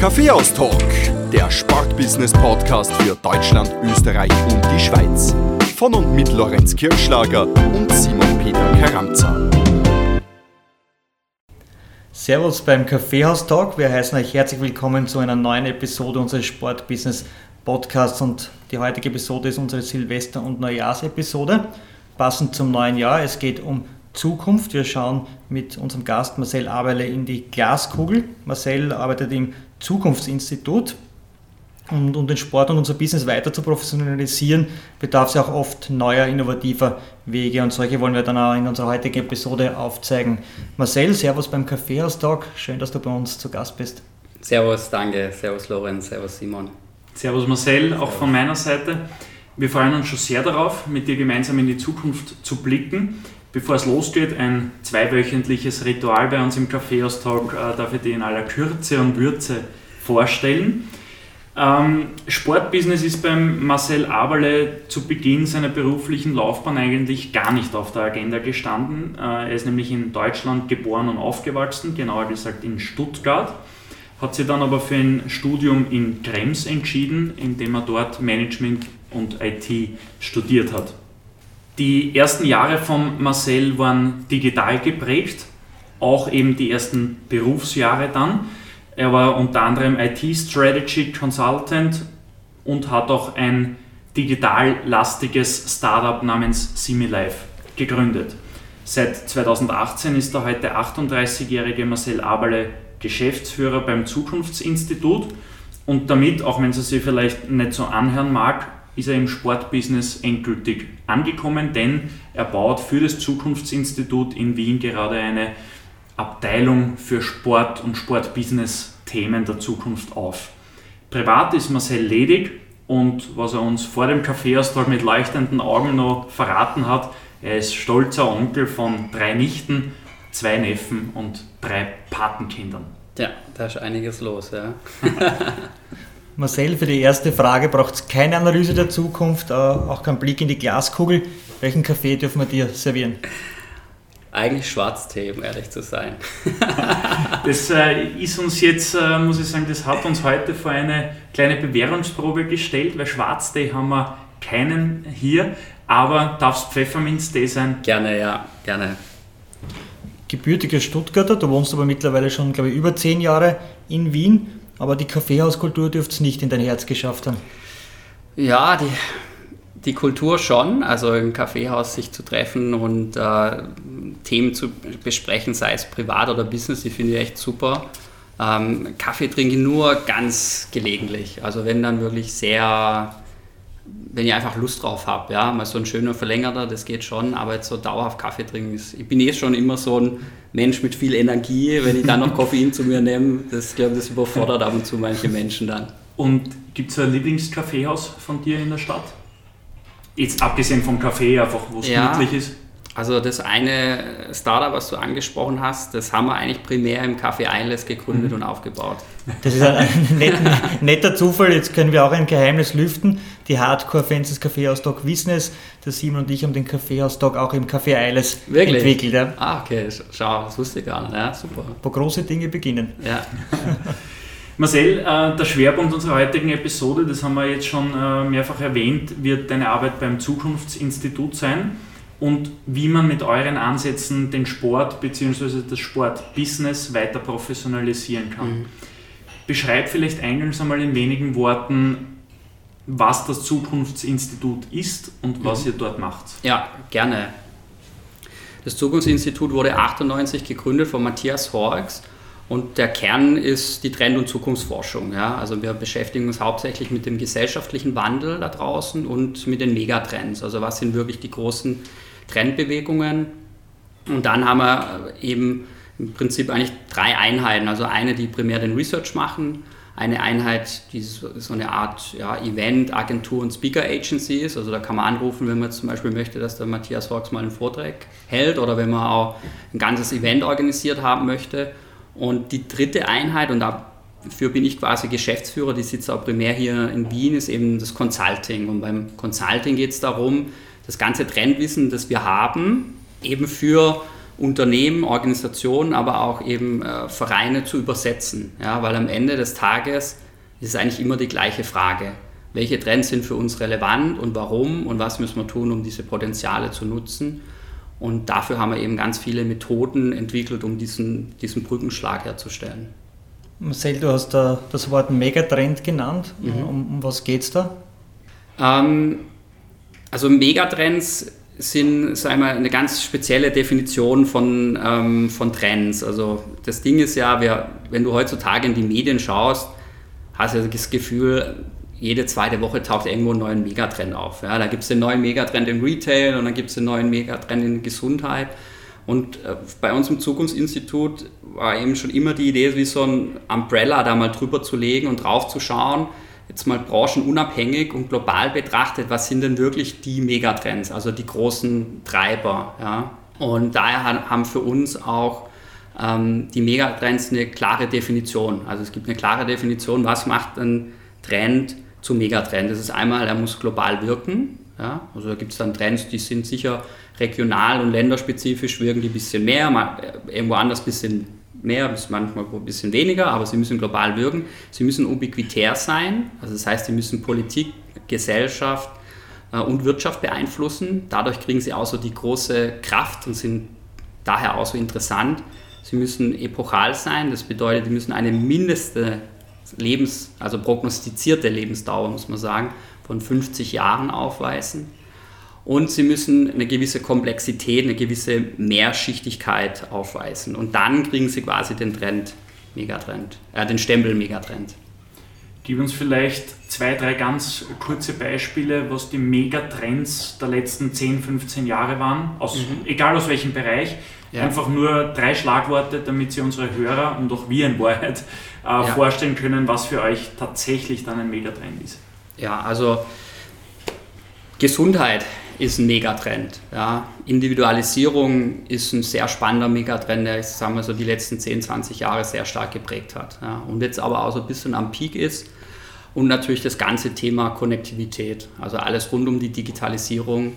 Kaffeehaus-Talk, der Sportbusiness-Podcast für Deutschland, Österreich und die Schweiz. Von und mit Lorenz Kirschlager und Simon Peter Karamza. Servus beim Kaffeehaus-Talk. Wir heißen euch herzlich willkommen zu einer neuen Episode unseres Sportbusiness-Podcasts und die heutige Episode ist unsere Silvester- und Neujahrsepisode. Passend zum neuen Jahr. Es geht um Zukunft. Wir schauen mit unserem Gast Marcel Aberle in die Glaskugel. Marcel arbeitet im Zukunftsinstitut. Und um den Sport und unser Business weiter zu professionalisieren, bedarf es auch oft neuer, innovativer Wege und solche wollen wir dann auch in unserer heutigen Episode aufzeigen. Marcel, Servus beim Kaffeehaustag, schön, dass du bei uns zu Gast bist. Servus, danke, Servus Lorenz, Servus Simon. Servus Marcel, auch von meiner Seite. Wir freuen uns schon sehr darauf, mit dir gemeinsam in die Zukunft zu blicken. Bevor es losgeht, ein zweiwöchentliches Ritual bei uns im Kaffeehaustag äh, darf ich dir in aller Kürze und Würze vorstellen. Ähm, Sportbusiness ist beim Marcel Aberle zu Beginn seiner beruflichen Laufbahn eigentlich gar nicht auf der Agenda gestanden. Äh, er ist nämlich in Deutschland geboren und aufgewachsen, genauer gesagt in Stuttgart, hat sich dann aber für ein Studium in Krems entschieden, indem er dort Management und IT studiert hat. Die ersten Jahre von Marcel waren digital geprägt, auch eben die ersten Berufsjahre dann. Er war unter anderem IT-Strategy Consultant und hat auch ein digital lastiges Startup namens SimiLife gegründet. Seit 2018 ist der heute 38-jährige Marcel Aberle Geschäftsführer beim Zukunftsinstitut und damit, auch wenn es sich vielleicht nicht so anhören mag, ist er im Sportbusiness endgültig angekommen, denn er baut für das Zukunftsinstitut in Wien gerade eine Abteilung für Sport und Sportbusiness-Themen der Zukunft auf. Privat ist Marcel ledig und was er uns vor dem Kaffeeaustrag mit leuchtenden Augen noch verraten hat, er ist stolzer Onkel von drei Nichten, zwei Neffen und drei Patenkindern. Ja, da ist einiges los, ja. Marcel, für die erste Frage braucht es keine Analyse der Zukunft, äh, auch keinen Blick in die Glaskugel. Welchen Kaffee dürfen wir dir servieren? Eigentlich Schwarztee, um ehrlich zu sein. das äh, ist uns jetzt, äh, muss ich sagen, das hat uns heute vor eine kleine Bewährungsprobe gestellt, weil Schwarztee haben wir keinen hier, aber darf es Pfefferminztee sein? Gerne, ja, gerne. Gebürtiger Stuttgarter, du wohnst aber mittlerweile schon, glaube ich, über zehn Jahre in Wien, aber die Kaffeehauskultur dürfte es nicht in dein Herz geschafft haben. Ja, die, die Kultur schon, also im Kaffeehaus sich zu treffen und äh, Themen zu besprechen, sei es privat oder Business, die finde ich echt super. Ähm, Kaffee trinke ich nur ganz gelegentlich. Also wenn dann wirklich sehr, wenn ich einfach Lust drauf habe, ja, mal so ein schöner Verlängerter, das geht schon, aber jetzt so dauerhaft Kaffee trinken, ist, ich bin eh schon immer so ein Mensch mit viel Energie, wenn ich dann noch Koffein zu mir nehme, das glaube das überfordert ab und zu manche Menschen dann. Und gibt es ein Lieblingskaffeehaus von dir in der Stadt? Jetzt abgesehen vom Kaffee, einfach wo es ja, gemütlich ist. Also das eine Startup, was du angesprochen hast, das haben wir eigentlich primär im Café Eines gegründet mhm. und aufgebaut. Das ist ein netter, netter Zufall. Jetzt können wir auch ein Geheimnis lüften. Die Hardcore-Fans des Kaffeehaus-Dog wissen es. Der Simon und ich haben den Kaffeehaus-Dog auch im Café Eiles entwickelt. Ja. Ah, okay. Schau, das wusste ich gar nicht. Ja, super. Wo große Dinge beginnen. Ja. Marcel, äh, der Schwerpunkt unserer heutigen Episode, das haben wir jetzt schon äh, mehrfach erwähnt, wird deine Arbeit beim Zukunftsinstitut sein und wie man mit euren Ansätzen den Sport bzw. das Sportbusiness weiter professionalisieren kann. Mhm. Beschreib vielleicht eingangs einmal in wenigen Worten, was das Zukunftsinstitut ist und was mhm. ihr dort macht. Ja, gerne. Das Zukunftsinstitut wurde 1998 gegründet von Matthias Horx und der Kern ist die Trend- und Zukunftsforschung. Ja? Also wir beschäftigen uns hauptsächlich mit dem gesellschaftlichen Wandel da draußen und mit den Megatrends. Also was sind wirklich die großen Trendbewegungen? Und dann haben wir eben im Prinzip eigentlich drei Einheiten. Also eine, die primär den Research machen, eine Einheit, die so eine Art ja, Event, Agentur und Speaker Agency ist. Also da kann man anrufen, wenn man zum Beispiel möchte, dass der Matthias Hawks mal einen Vortrag hält oder wenn man auch ein ganzes Event organisiert haben möchte. Und die dritte Einheit, und dafür bin ich quasi Geschäftsführer, die sitzt auch primär hier in Wien, ist eben das Consulting. Und beim Consulting geht es darum, das ganze Trendwissen, das wir haben, eben für Unternehmen, Organisationen, aber auch eben äh, Vereine zu übersetzen. Ja, weil am Ende des Tages ist es eigentlich immer die gleiche Frage. Welche Trends sind für uns relevant und warum und was müssen wir tun, um diese Potenziale zu nutzen? Und dafür haben wir eben ganz viele Methoden entwickelt, um diesen, diesen Brückenschlag herzustellen. Marcel, du hast da das Wort Megatrend genannt. Mhm. Um, um, was geht es da? Ähm, also Megatrends sind sagen wir, eine ganz spezielle Definition von, ähm, von Trends. Also das Ding ist ja, wir, wenn du heutzutage in die Medien schaust, hast du das Gefühl, jede zweite Woche taucht irgendwo ein neuer Megatrend auf. Ja, da gibt es den neuen Megatrend im Retail und dann gibt es den neuen Megatrend in Gesundheit. Und äh, bei uns im Zukunftsinstitut war eben schon immer die Idee, wie so ein Umbrella da mal drüber zu legen und drauf zu schauen, jetzt mal branchenunabhängig und global betrachtet, was sind denn wirklich die Megatrends, also die großen Treiber. Ja? Und daher haben für uns auch ähm, die Megatrends eine klare Definition. Also es gibt eine klare Definition, was macht ein Trend zu Megatrend. Das ist einmal, er muss global wirken. Ja? Also da gibt es dann Trends, die sind sicher regional und länderspezifisch, wirken die ein bisschen mehr, äh, irgendwo anders ein bisschen mehr, manchmal ein bisschen weniger, aber sie müssen global wirken. Sie müssen ubiquitär sein, also das heißt, sie müssen Politik, Gesellschaft äh, und Wirtschaft beeinflussen. Dadurch kriegen sie auch so die große Kraft und sind daher auch so interessant. Sie müssen epochal sein, das bedeutet, sie müssen eine mindeste Lebens, also prognostizierte Lebensdauer, muss man sagen, von 50 Jahren aufweisen. Und sie müssen eine gewisse Komplexität, eine gewisse Mehrschichtigkeit aufweisen. Und dann kriegen sie quasi den Trend, Megatrend, äh, den Stempel Megatrend. Gib uns vielleicht zwei, drei ganz kurze Beispiele, was die Megatrends der letzten 10, 15 Jahre waren, aus, mhm. egal aus welchem Bereich. Ja. Einfach nur drei Schlagworte, damit Sie unsere Hörer und auch wir in Wahrheit äh, ja. vorstellen können, was für euch tatsächlich dann ein Megatrend ist. Ja, also Gesundheit ist ein Megatrend. Ja. Individualisierung ist ein sehr spannender Megatrend, der, sagen wir so, die letzten 10, 20 Jahre sehr stark geprägt hat. Ja. Und jetzt aber auch so ein bisschen am Peak ist. Und natürlich das ganze Thema Konnektivität, also alles rund um die Digitalisierung.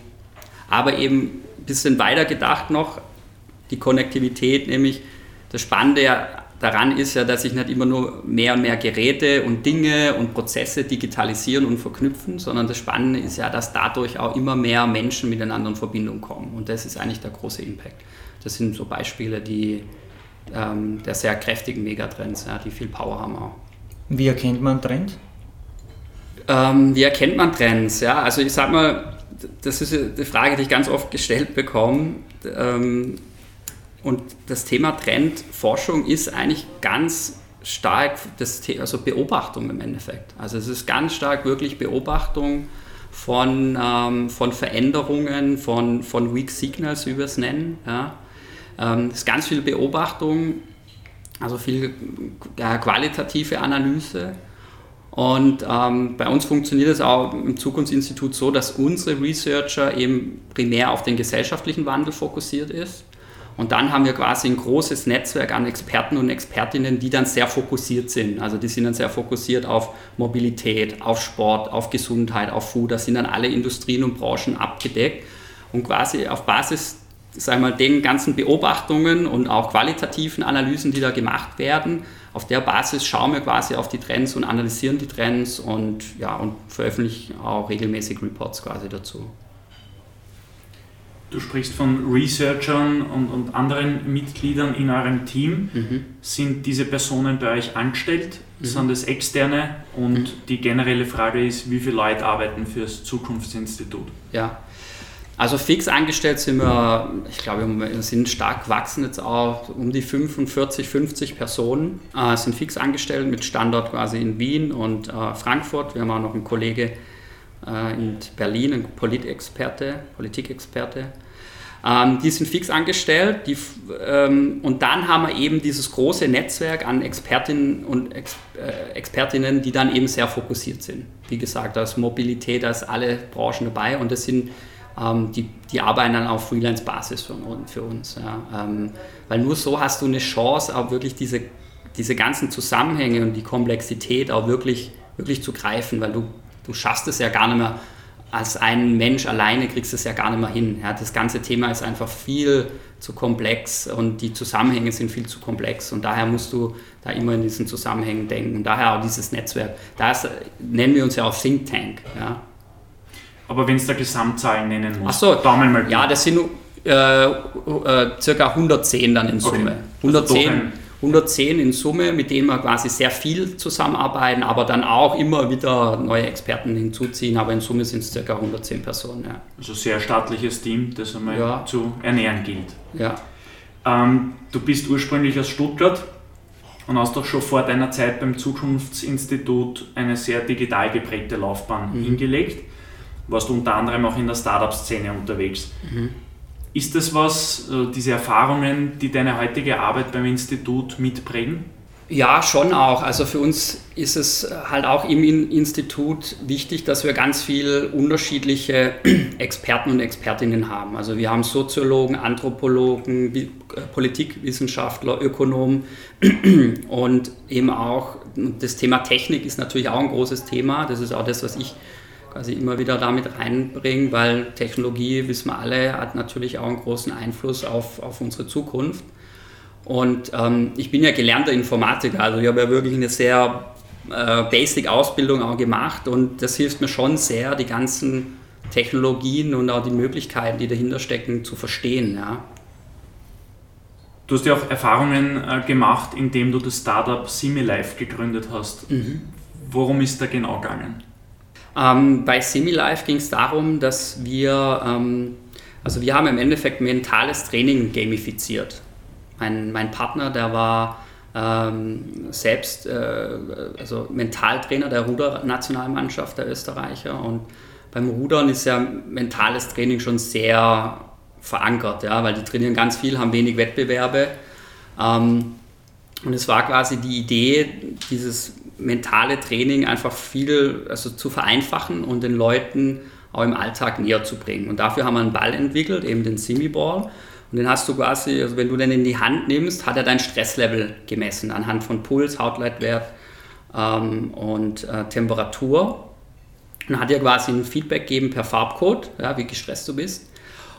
Aber eben ein bisschen weiter gedacht noch, die Konnektivität, nämlich das Spannende daran ist ja, dass sich nicht immer nur mehr und mehr Geräte und Dinge und Prozesse digitalisieren und verknüpfen, sondern das Spannende ist ja, dass dadurch auch immer mehr Menschen miteinander in Verbindung kommen. Und das ist eigentlich der große Impact. Das sind so Beispiele, die ähm, der sehr kräftigen Megatrends, ja, die viel Power haben auch. Wie erkennt man Trend? Ähm, wie erkennt man Trends? Ja, also ich sag mal, das ist eine Frage, die ich ganz oft gestellt bekomme. Ähm, und das Thema Trendforschung ist eigentlich ganz stark das Thema, also Beobachtung im Endeffekt. Also es ist ganz stark wirklich Beobachtung von, ähm, von Veränderungen, von, von Weak Signals, wie wir es nennen. Ja. Ähm, es ist ganz viel Beobachtung, also viel ja, qualitative Analyse. Und ähm, bei uns funktioniert es auch im Zukunftsinstitut so, dass unsere Researcher eben primär auf den gesellschaftlichen Wandel fokussiert ist. Und dann haben wir quasi ein großes Netzwerk an Experten und Expertinnen, die dann sehr fokussiert sind. Also die sind dann sehr fokussiert auf Mobilität, auf Sport, auf Gesundheit, auf Food. Da sind dann alle Industrien und Branchen abgedeckt. Und quasi auf Basis sagen wir, den ganzen Beobachtungen und auch qualitativen Analysen, die da gemacht werden, auf der Basis schauen wir quasi auf die Trends und analysieren die Trends und, ja, und veröffentlichen auch regelmäßig Reports quasi dazu. Du sprichst von Researchern und, und anderen Mitgliedern in eurem Team. Mhm. Sind diese Personen bei euch angestellt? Mhm. Sind das externe? Und mhm. die generelle Frage ist, wie viele Leute arbeiten für das Zukunftsinstitut? Ja, also fix angestellt sind wir, ich glaube, wir sind stark gewachsen jetzt auch, um die 45, 50 Personen äh, sind fix angestellt mit Standort quasi in Wien und äh, Frankfurt. Wir haben auch noch einen Kollege äh, in Berlin, ein Politexperte, Politikexperte. Ähm, die sind fix angestellt die, ähm, und dann haben wir eben dieses große Netzwerk an Expertinnen und Ex, äh, Expertinnen, die dann eben sehr fokussiert sind. Wie gesagt, da ist Mobilität, da ist alle Branchen dabei und das sind ähm, die, die arbeiten dann auf Freelance-Basis für, für, uns. Ja. Ähm, weil nur so hast du eine Chance, auch wirklich diese, diese ganzen Zusammenhänge und die Komplexität auch wirklich, wirklich zu greifen, weil du, du schaffst es ja gar nicht mehr als ein Mensch alleine kriegst du es ja gar nicht mehr hin. Ja, das ganze Thema ist einfach viel zu komplex und die Zusammenhänge sind viel zu komplex und daher musst du da immer in diesen Zusammenhängen denken und daher auch dieses Netzwerk. Das nennen wir uns ja auch Think Tank. Ja. Aber wenn es da Gesamtzahlen nennen muss, Ach so, Daumen mal. Ja, das sind äh, äh, circa 110 dann in Summe. Okay. 110 110 in Summe, mit denen wir quasi sehr viel zusammenarbeiten, aber dann auch immer wieder neue Experten hinzuziehen. Aber in Summe sind es ca. 110 Personen. Ja. Also sehr staatliches Team, das einmal ja. zu ernähren gilt. Ja. Ähm, du bist ursprünglich aus Stuttgart und hast doch schon vor deiner Zeit beim Zukunftsinstitut eine sehr digital geprägte Laufbahn mhm. hingelegt. Warst du unter anderem auch in der Startup-Szene unterwegs. Mhm. Ist das was, äh, diese Erfahrungen, die deine heutige Arbeit beim Institut mitprägen? Ja, schon auch. Also für uns ist es halt auch im Institut wichtig, dass wir ganz viele unterschiedliche Experten und Expertinnen haben. Also wir haben Soziologen, Anthropologen, äh, Politikwissenschaftler, Ökonomen und eben auch das Thema Technik ist natürlich auch ein großes Thema. Das ist auch das, was ich quasi immer wieder damit reinbringen, weil Technologie, wissen wir alle, hat natürlich auch einen großen Einfluss auf, auf unsere Zukunft. Und ähm, ich bin ja gelernter Informatiker, also ich habe ja wirklich eine sehr äh, Basic-Ausbildung auch gemacht und das hilft mir schon sehr, die ganzen Technologien und auch die Möglichkeiten, die dahinter stecken, zu verstehen. Ja. Du hast ja auch Erfahrungen äh, gemacht, indem du das Startup SimiLife gegründet hast. Mhm. Worum ist da genau gegangen? Ähm, bei SemiLife ging es darum, dass wir, ähm, also wir haben im Endeffekt mentales Training gamifiziert. Mein, mein Partner, der war ähm, selbst äh, also Mentaltrainer der Rudernationalmannschaft der Österreicher und beim Rudern ist ja mentales Training schon sehr verankert, ja, weil die trainieren ganz viel, haben wenig Wettbewerbe. Ähm, und es war quasi die Idee, dieses mentale Training einfach viel also zu vereinfachen und den Leuten auch im Alltag näher zu bringen. Und dafür haben wir einen Ball entwickelt, eben den Semi-Ball. Und den hast du quasi, also wenn du den in die Hand nimmst, hat er dein Stresslevel gemessen anhand von Puls, Hautleitwert ähm, und äh, Temperatur. Und hat dir quasi ein Feedback gegeben per Farbcode, ja, wie gestresst du bist.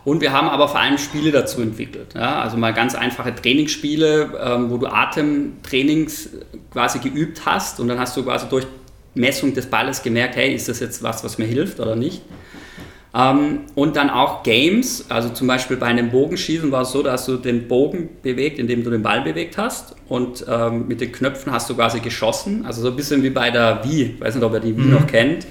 Und wir haben aber vor allem Spiele dazu entwickelt. Ja? Also mal ganz einfache Trainingsspiele, ähm, wo du Atemtrainings quasi geübt hast und dann hast du quasi durch Messung des Balles gemerkt, hey, ist das jetzt was, was mir hilft oder nicht. Ähm, und dann auch Games, also zum Beispiel bei einem Bogenschießen war es so, dass du den Bogen bewegt, indem du den Ball bewegt hast und ähm, mit den Knöpfen hast du quasi geschossen, also so ein bisschen wie bei der Wii, ich weiß nicht, ob ihr die Wii mhm. noch kennt.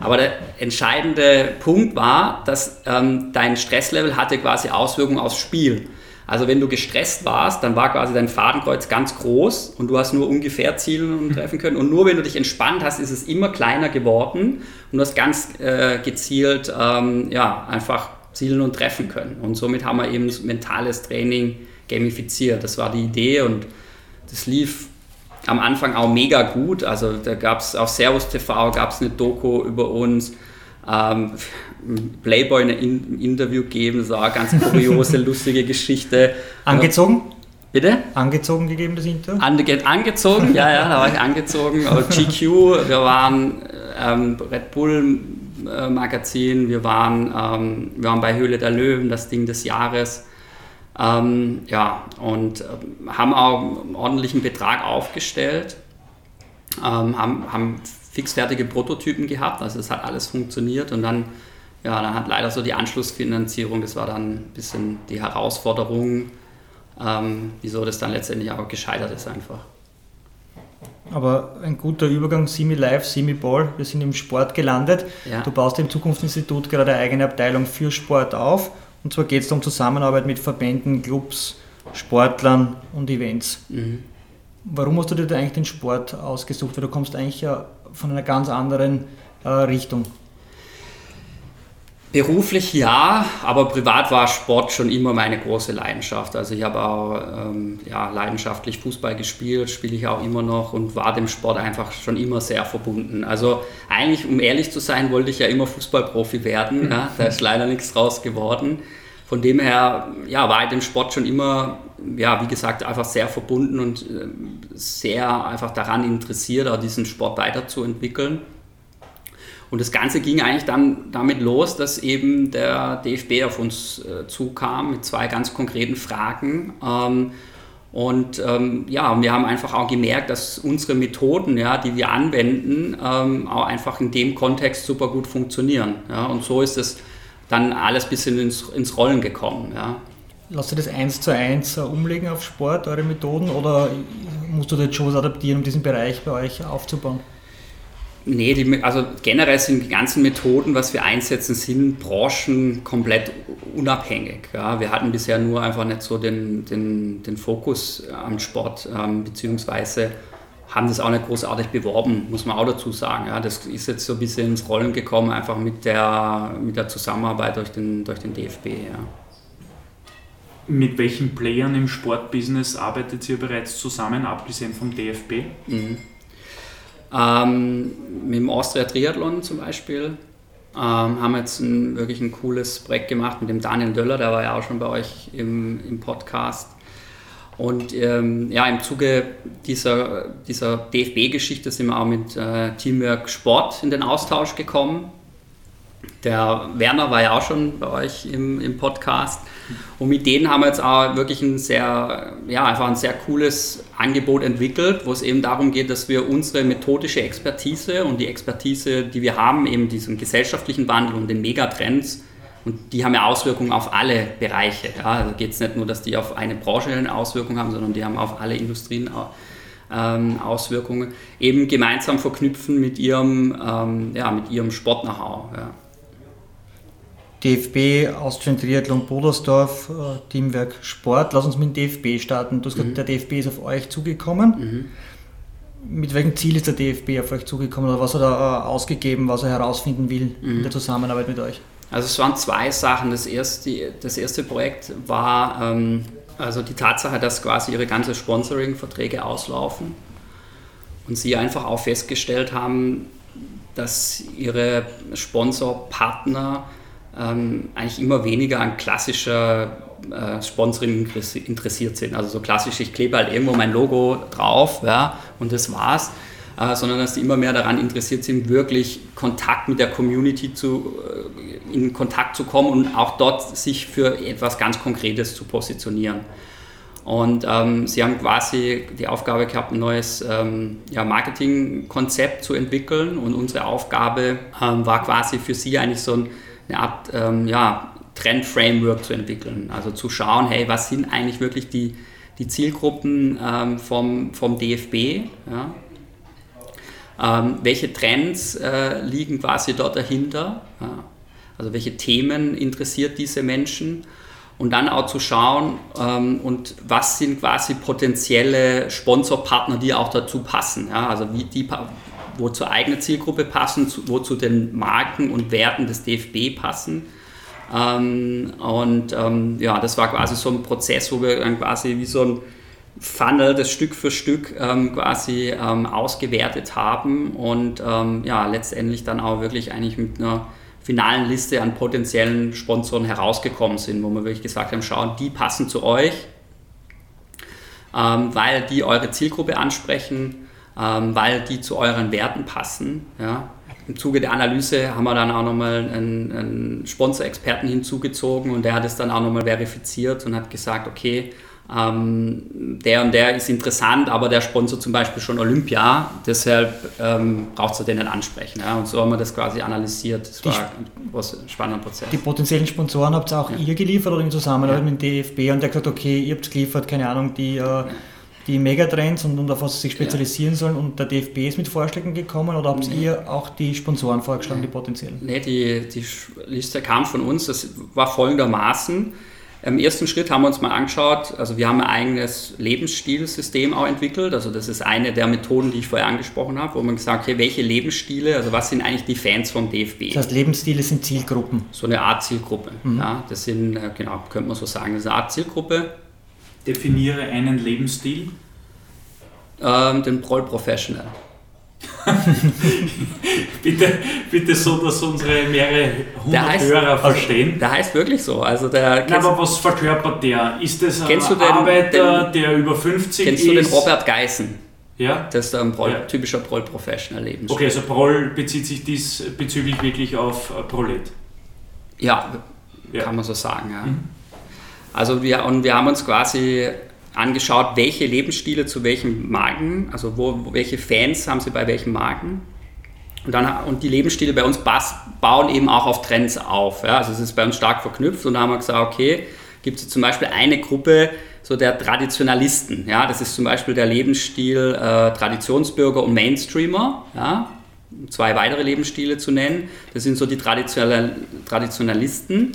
Aber der entscheidende Punkt war, dass ähm, dein Stresslevel hatte quasi Auswirkungen aufs Spiel. Also wenn du gestresst warst, dann war quasi dein Fadenkreuz ganz groß und du hast nur ungefähr zielen und treffen können. Und nur wenn du dich entspannt hast, ist es immer kleiner geworden und du hast ganz äh, gezielt ähm, ja, einfach zielen und treffen können. Und somit haben wir eben mentales Training gamifiziert. Das war die Idee und das lief am Anfang auch mega gut. Also da gab es auf Servus TV gab es eine Doku über uns. Ähm, Playboy ein In Interview geben, das war eine ganz kuriose, lustige Geschichte. Angezogen? Bitte? Angezogen gegeben, das Interview? Ange angezogen, ja, ja, da war ich angezogen. GQ, wir waren ähm, Red Bull äh, Magazin, wir waren, ähm, wir waren bei Höhle der Löwen, das Ding des Jahres. Ähm, ja, und äh, haben auch einen ordentlichen Betrag aufgestellt, ähm, haben, haben fixfertige Prototypen gehabt, also es hat alles funktioniert und dann, ja, dann hat leider so die Anschlussfinanzierung, das war dann ein bisschen die Herausforderung, ähm, wieso das dann letztendlich auch gescheitert ist einfach. Aber ein guter Übergang, Simi Live, Simi Ball, wir sind im Sport gelandet. Ja. Du baust im Zukunftsinstitut gerade eine eigene Abteilung für Sport auf. Und zwar geht es um Zusammenarbeit mit Verbänden, Clubs, Sportlern und Events. Mhm. Warum hast du dir da eigentlich den Sport ausgesucht? Weil du kommst eigentlich ja von einer ganz anderen äh, Richtung. Beruflich ja, aber privat war Sport schon immer meine große Leidenschaft. Also ich habe auch ähm, ja, leidenschaftlich Fußball gespielt, spiele ich auch immer noch und war dem Sport einfach schon immer sehr verbunden. Also eigentlich, um ehrlich zu sein, wollte ich ja immer Fußballprofi werden. Ja? Da ist leider nichts draus geworden. Von dem her ja, war ich dem Sport schon immer, ja, wie gesagt, einfach sehr verbunden und äh, sehr einfach daran interessiert, auch diesen Sport weiterzuentwickeln. Und das Ganze ging eigentlich dann damit los, dass eben der DFB auf uns äh, zukam mit zwei ganz konkreten Fragen. Ähm, und ähm, ja, wir haben einfach auch gemerkt, dass unsere Methoden, ja, die wir anwenden, ähm, auch einfach in dem Kontext super gut funktionieren. Ja. Und so ist es dann alles ein bisschen ins, ins Rollen gekommen. Ja. Lasst ihr das eins zu eins äh, umlegen auf Sport, eure Methoden, oder musst du das schon was adaptieren, um diesen Bereich bei euch aufzubauen? Nee, die, also generell sind die ganzen Methoden, was wir einsetzen, sind Branchen komplett unabhängig. Ja. Wir hatten bisher nur einfach nicht so den, den, den Fokus am Sport, ähm, beziehungsweise haben das auch nicht großartig beworben, muss man auch dazu sagen. Ja. Das ist jetzt so ein bisschen ins Rollen gekommen, einfach mit der, mit der Zusammenarbeit durch den, durch den DFB. Ja. Mit welchen Playern im Sportbusiness arbeitet ihr bereits zusammen, abgesehen vom DFB? Mhm. Ähm, mit dem Austria Triathlon zum Beispiel ähm, haben wir jetzt ein, wirklich ein cooles Projekt gemacht mit dem Daniel Döller, der war ja auch schon bei euch im, im Podcast. Und ähm, ja, im Zuge dieser, dieser DFB-Geschichte sind wir auch mit äh, Teamwork Sport in den Austausch gekommen. Der Werner war ja auch schon bei euch im, im Podcast. Und mit denen haben wir jetzt auch wirklich ein sehr, ja, einfach ein sehr cooles Angebot entwickelt, wo es eben darum geht, dass wir unsere methodische Expertise und die Expertise, die wir haben, eben diesen gesellschaftlichen Wandel und den Megatrends, und die haben ja Auswirkungen auf alle Bereiche. Ja. Also geht es nicht nur, dass die auf eine Branche eine Auswirkung haben, sondern die haben auf alle Industrien ähm, Auswirkungen. Eben gemeinsam verknüpfen mit ihrem, ähm, ja, mit ihrem Sport-Know-how. Ja. DFB, Austrian Triathlon Bodersdorf, äh, Teamwerk Sport. Lass uns mit dem DFB starten. Du hast gesagt, mhm. der DFB ist auf euch zugekommen. Mhm. Mit welchem Ziel ist der DFB auf euch zugekommen oder was hat er äh, ausgegeben, was er herausfinden will mhm. in der Zusammenarbeit mit euch? Also es waren zwei Sachen. Das erste, das erste Projekt war ähm, also die Tatsache, dass quasi ihre ganze Sponsoring-Verträge auslaufen und sie einfach auch festgestellt haben, dass ihre Sponsorpartner ähm, eigentlich immer weniger an klassischer äh, Sponsoring interessiert sind. Also so klassisch, ich klebe halt irgendwo mein Logo drauf ja, und das war's. Äh, sondern dass die immer mehr daran interessiert sind, wirklich Kontakt mit der Community zu, äh, in Kontakt zu kommen und auch dort sich für etwas ganz Konkretes zu positionieren. Und ähm, sie haben quasi die Aufgabe gehabt, ein neues ähm, ja, Marketingkonzept zu entwickeln. Und unsere Aufgabe ähm, war quasi für sie eigentlich so ein eine Art ähm, ja, Trend-Framework zu entwickeln. Also zu schauen, hey, was sind eigentlich wirklich die, die Zielgruppen ähm, vom, vom DFB? Ja? Ähm, welche Trends äh, liegen quasi dort dahinter? Ja? Also welche Themen interessiert diese Menschen? Und dann auch zu schauen, ähm, und was sind quasi potenzielle Sponsorpartner, die auch dazu passen. Ja? Also wie die wo zur eigenen Zielgruppe passen, wo zu den Marken und Werten des DFB passen. Ähm, und ähm, ja, das war quasi so ein Prozess, wo wir dann quasi wie so ein Funnel das Stück für Stück ähm, quasi ähm, ausgewertet haben und ähm, ja, letztendlich dann auch wirklich eigentlich mit einer finalen Liste an potenziellen Sponsoren herausgekommen sind, wo wir wirklich gesagt haben, schauen, die passen zu euch, ähm, weil die eure Zielgruppe ansprechen ähm, weil die zu euren Werten passen. Ja. Im Zuge der Analyse haben wir dann auch nochmal einen, einen Sponsor-Experten hinzugezogen und der hat es dann auch nochmal verifiziert und hat gesagt, okay, ähm, der und der ist interessant, aber der sponsert zum Beispiel schon Olympia, deshalb ähm, braucht es den nicht ansprechen. Ja? Und so haben wir das quasi analysiert. Das war ein spannender Prozess. Die potenziellen Sponsoren habt ihr auch ja. ihr geliefert oder in Zusammenarbeit ja. mit dem DFB und der hat gesagt, okay, ihr habt geliefert, keine Ahnung, die äh, die Megatrends und, und auf was sie sich spezialisieren ja. sollen und der DFB ist mit Vorschlägen gekommen oder habt nee. ihr auch die Sponsoren vorgeschlagen, die potenziellen? Nee, die, die Liste kam von uns, das war folgendermaßen. Im ersten Schritt haben wir uns mal angeschaut, also wir haben ein eigenes Lebensstilsystem auch entwickelt, also das ist eine der Methoden, die ich vorher angesprochen habe, wo man gesagt hat, okay, welche Lebensstile, also was sind eigentlich die Fans vom DFB? Das heißt, Lebensstile sind Zielgruppen? So eine Art Zielgruppe, mhm. ja, das sind, äh, genau, könnte man so sagen, das ist eine Art Zielgruppe Definiere einen Lebensstil. Ähm, den Proll Professional. bitte, bitte so, dass unsere mehrere hundert heißt, Hörer verstehen. Also, der heißt wirklich so. Also der, Na, aber was verkörpert der? Ist das ein den, Arbeiter, den, der über 50 kennst ist? Kennst du den Robert Geißen? Ja. Das ist ein Proll, ja. typischer Proll-Professional-Lebensstil. Okay, also Proll bezieht sich diesbezüglich wirklich auf äh, Prolet. Ja, ja, kann man so sagen. Ja. Mhm. Also wir, und wir haben uns quasi angeschaut, welche Lebensstile zu welchen Marken, also wo, welche Fans haben sie bei welchen Marken. Und, dann, und die Lebensstile bei uns bauen eben auch auf Trends auf. Ja? Also es ist bei uns stark verknüpft und da haben wir gesagt, okay, gibt es zum Beispiel eine Gruppe so der Traditionalisten. Ja? Das ist zum Beispiel der Lebensstil äh, Traditionsbürger und Mainstreamer. Ja? Zwei weitere Lebensstile zu nennen. Das sind so die Traditional Traditionalisten.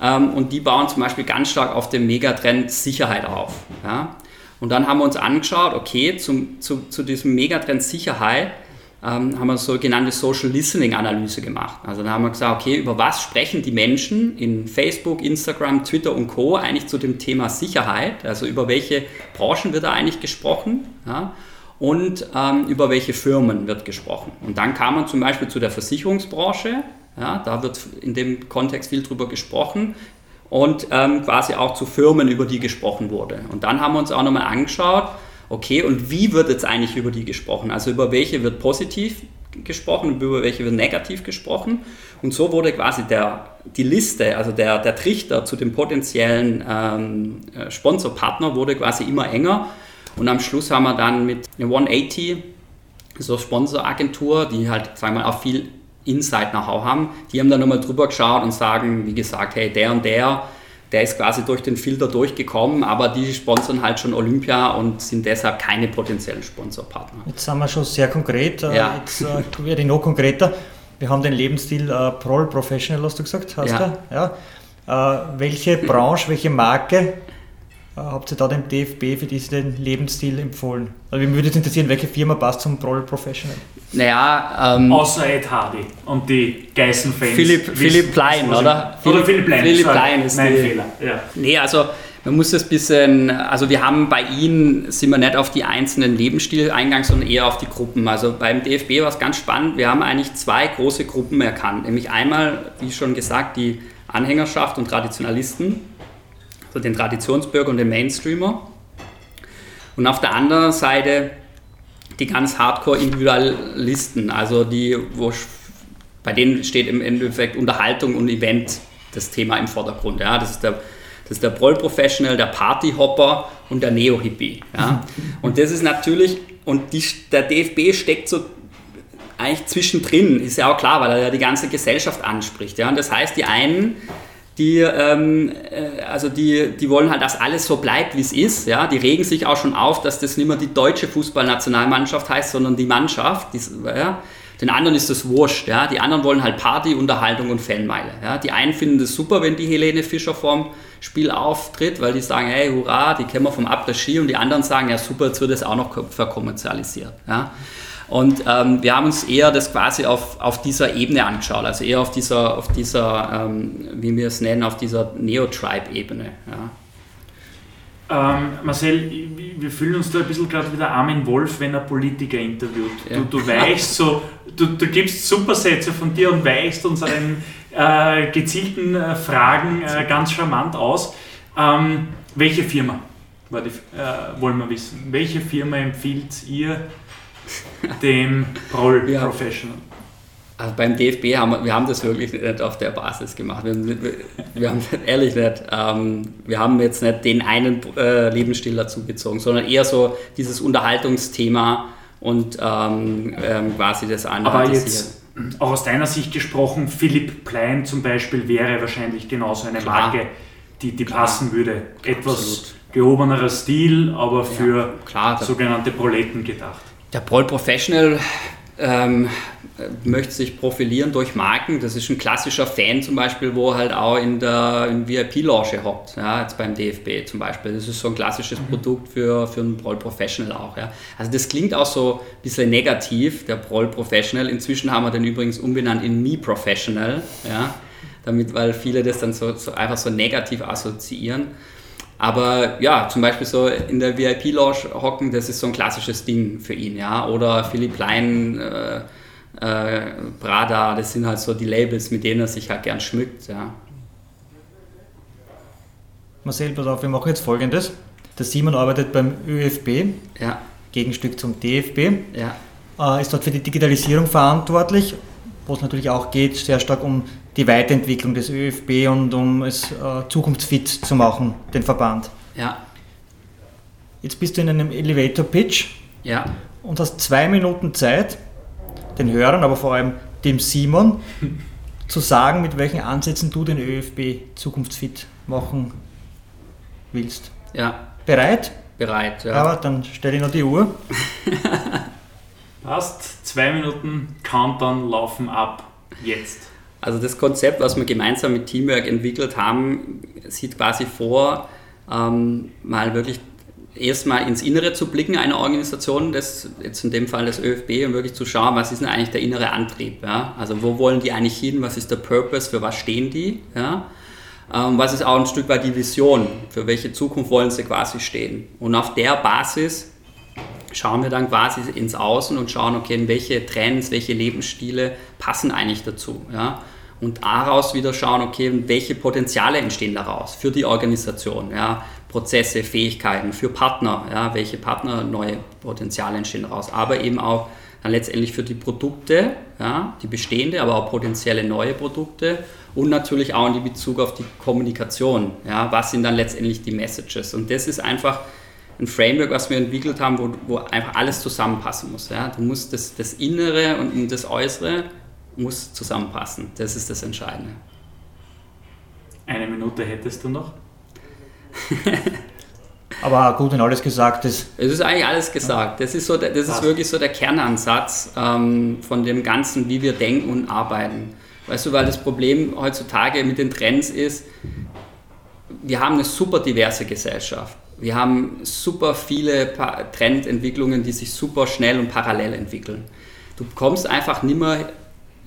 Ähm, und die bauen zum Beispiel ganz stark auf dem Megatrend Sicherheit auf. Ja? Und dann haben wir uns angeschaut, okay, zum, zu, zu diesem Megatrend Sicherheit ähm, haben wir so genannte Social Listening Analyse gemacht. Also da haben wir gesagt, okay, über was sprechen die Menschen in Facebook, Instagram, Twitter und Co. eigentlich zu dem Thema Sicherheit? Also über welche Branchen wird da eigentlich gesprochen? Ja? Und ähm, über welche Firmen wird gesprochen? Und dann kam man zum Beispiel zu der Versicherungsbranche. Ja, da wird in dem Kontext viel drüber gesprochen und ähm, quasi auch zu Firmen, über die gesprochen wurde. Und dann haben wir uns auch nochmal angeschaut, okay, und wie wird jetzt eigentlich über die gesprochen? Also über welche wird positiv gesprochen und über welche wird negativ gesprochen. Und so wurde quasi der, die Liste, also der, der Trichter zu dem potenziellen ähm, äh, Sponsorpartner wurde quasi immer enger. Und am Schluss haben wir dann mit einer 180, so Sponsoragentur, die halt, sagen wir mal, auch viel Insight-Know-how haben, die haben dann nochmal drüber geschaut und sagen, wie gesagt, hey, der und der der ist quasi durch den Filter durchgekommen, aber die sponsern halt schon Olympia und sind deshalb keine potenziellen Sponsorpartner. Jetzt sind wir schon sehr konkret, äh, ja. jetzt äh, werde ich noch konkreter. Wir haben den Lebensstil äh, Prol Professional, hast du gesagt, hast ja. du? Ja. Äh, welche Branche, welche Marke habt ihr da dem DFB für diesen Lebensstil empfohlen? Also mich würde es interessieren, welche Firma passt zum Pro Professional? Naja, ähm, Außer Ed Hardy und die Geißen-Fans. Philipp, Philipp Plein, oder? Philipp, oder Philipp Plein. Philipp Plein ist mein die, Fehler. Ja. Nee, also man muss das ein bisschen, also wir haben bei ihnen, sind wir nicht auf die einzelnen Lebensstile eingegangen, sondern eher auf die Gruppen. Also beim DFB war es ganz spannend, wir haben eigentlich zwei große Gruppen erkannt. Nämlich einmal, wie schon gesagt, die Anhängerschaft und Traditionalisten den Traditionsbürger und den Mainstreamer. Und auf der anderen Seite die ganz Hardcore-Individualisten, also die, wo, bei denen steht im Endeffekt Unterhaltung und Event das Thema im Vordergrund. Ja? Das ist der, das ist der Proll-Professional, der Party-Hopper und der Neo-Hippie. Ja? Und das ist natürlich, und die, der DFB steckt so eigentlich zwischendrin, ist ja auch klar, weil er ja die ganze Gesellschaft anspricht. Ja? Und das heißt, die einen die, ähm, äh, also die, die wollen halt, dass alles so bleibt, wie es ist. Ja? Die regen sich auch schon auf, dass das nicht mehr die deutsche Fußballnationalmannschaft heißt, sondern die Mannschaft. Die, ja? Den anderen ist das wurscht. Ja? Die anderen wollen halt Party, Unterhaltung und Fanmeile. Ja? Die einen finden das super, wenn die Helene Fischer vorm Spiel auftritt, weil die sagen, hey, hurra, die kennen wir vom Après-Ski. Und die anderen sagen, ja super, jetzt wird das auch noch verkommerzialisiert. Ja? Und ähm, wir haben uns eher das quasi auf, auf dieser Ebene angeschaut, also eher auf dieser, auf dieser ähm, wie wir es nennen, auf dieser Neo-Tribe-Ebene. Ja. Ähm, Marcel, wir fühlen uns da ein bisschen gerade wie der Armin Wolf, wenn er Politiker interviewt. Ja. Du, du weichst so, du, du gibst Supersätze von dir und weichst unseren äh, gezielten äh, Fragen äh, ganz charmant aus. Ähm, welche Firma, die, äh, wollen wir wissen, welche Firma empfiehlt ihr dem Roll. Professional? Also beim DFB haben wir, wir haben das wirklich nicht auf der Basis gemacht. Wir, wir, wir haben ehrlich nicht, ähm, wir haben jetzt nicht den einen äh, Lebensstil dazu gezogen, sondern eher so dieses Unterhaltungsthema und ähm, ähm, quasi das andere. Aber jetzt auch aus deiner Sicht gesprochen, Philipp Plein zum Beispiel wäre wahrscheinlich genauso eine Klar. Marke, die, die passen würde. Etwas Absolut. gehobenerer Stil, aber für ja, klar, sogenannte Proleten gedacht. Der Proll Professional ähm, möchte sich profilieren durch Marken. Das ist ein klassischer Fan zum Beispiel, wo halt auch in der VIP-Lounge hockt, ja, jetzt beim DFB zum Beispiel. Das ist so ein klassisches mhm. Produkt für, für einen Proll Professional auch. Ja. Also das klingt auch so ein bisschen negativ, der Proll Professional. Inzwischen haben wir den übrigens umbenannt in Me Professional, ja, damit, weil viele das dann so, so einfach so negativ assoziieren. Aber ja, zum Beispiel so in der VIP-Lounge hocken, das ist so ein klassisches Ding für ihn, ja. Oder Philipp Lein, äh, äh, Prada, das sind halt so die Labels, mit denen er sich halt gern schmückt, ja. Marcel, pass auf, wir machen jetzt folgendes. Der Simon arbeitet beim ÖFB. Ja. Gegenstück zum DFB. Ja. Äh, ist dort für die Digitalisierung verantwortlich, wo es natürlich auch geht, sehr stark um die Weiterentwicklung des ÖFB und um es äh, zukunftsfit zu machen, den Verband. Ja. Jetzt bist du in einem Elevator Pitch Ja. und hast zwei Minuten Zeit, den Hörern, aber vor allem dem Simon, zu sagen, mit welchen Ansätzen du den ÖFB zukunftsfit machen willst. Ja. Bereit? Bereit. Ja. Aber dann stelle ich noch die Uhr. Passt. Zwei Minuten Countdown laufen ab. Jetzt. Also das Konzept, was wir gemeinsam mit Teamwork entwickelt haben, sieht quasi vor, ähm, mal wirklich erstmal ins Innere zu blicken einer Organisation, das jetzt in dem Fall das ÖFB, und wirklich zu schauen, was ist denn eigentlich der innere Antrieb? Ja? Also wo wollen die eigentlich hin? Was ist der Purpose? Für was stehen die? Ja? Ähm, was ist auch ein Stück weit die Vision? Für welche Zukunft wollen sie quasi stehen? Und auf der Basis schauen wir dann quasi ins Außen und schauen, okay, welche Trends, welche Lebensstile passen eigentlich dazu. Ja? Und daraus wieder schauen, okay, welche Potenziale entstehen daraus für die Organisation. Ja? Prozesse, Fähigkeiten, für Partner, ja? welche Partner, neue Potenziale entstehen daraus. Aber eben auch dann letztendlich für die Produkte, ja? die bestehende, aber auch potenzielle neue Produkte und natürlich auch in Bezug auf die Kommunikation. Ja? Was sind dann letztendlich die Messages? Und das ist einfach ein Framework, was wir entwickelt haben, wo, wo einfach alles zusammenpassen muss. Ja? Du musst das, das Innere und das Äußere muss zusammenpassen. Das ist das Entscheidende. Eine Minute hättest du noch? Aber gut, wenn alles gesagt ist. Es ist eigentlich alles gesagt. Das ist, so, das ist wirklich so der Kernansatz ähm, von dem Ganzen, wie wir denken und arbeiten. Weißt du, weil das Problem heutzutage mit den Trends ist, wir haben eine super diverse Gesellschaft. Wir haben super viele Trendentwicklungen, die sich super schnell und parallel entwickeln. Du kommst einfach nimmer,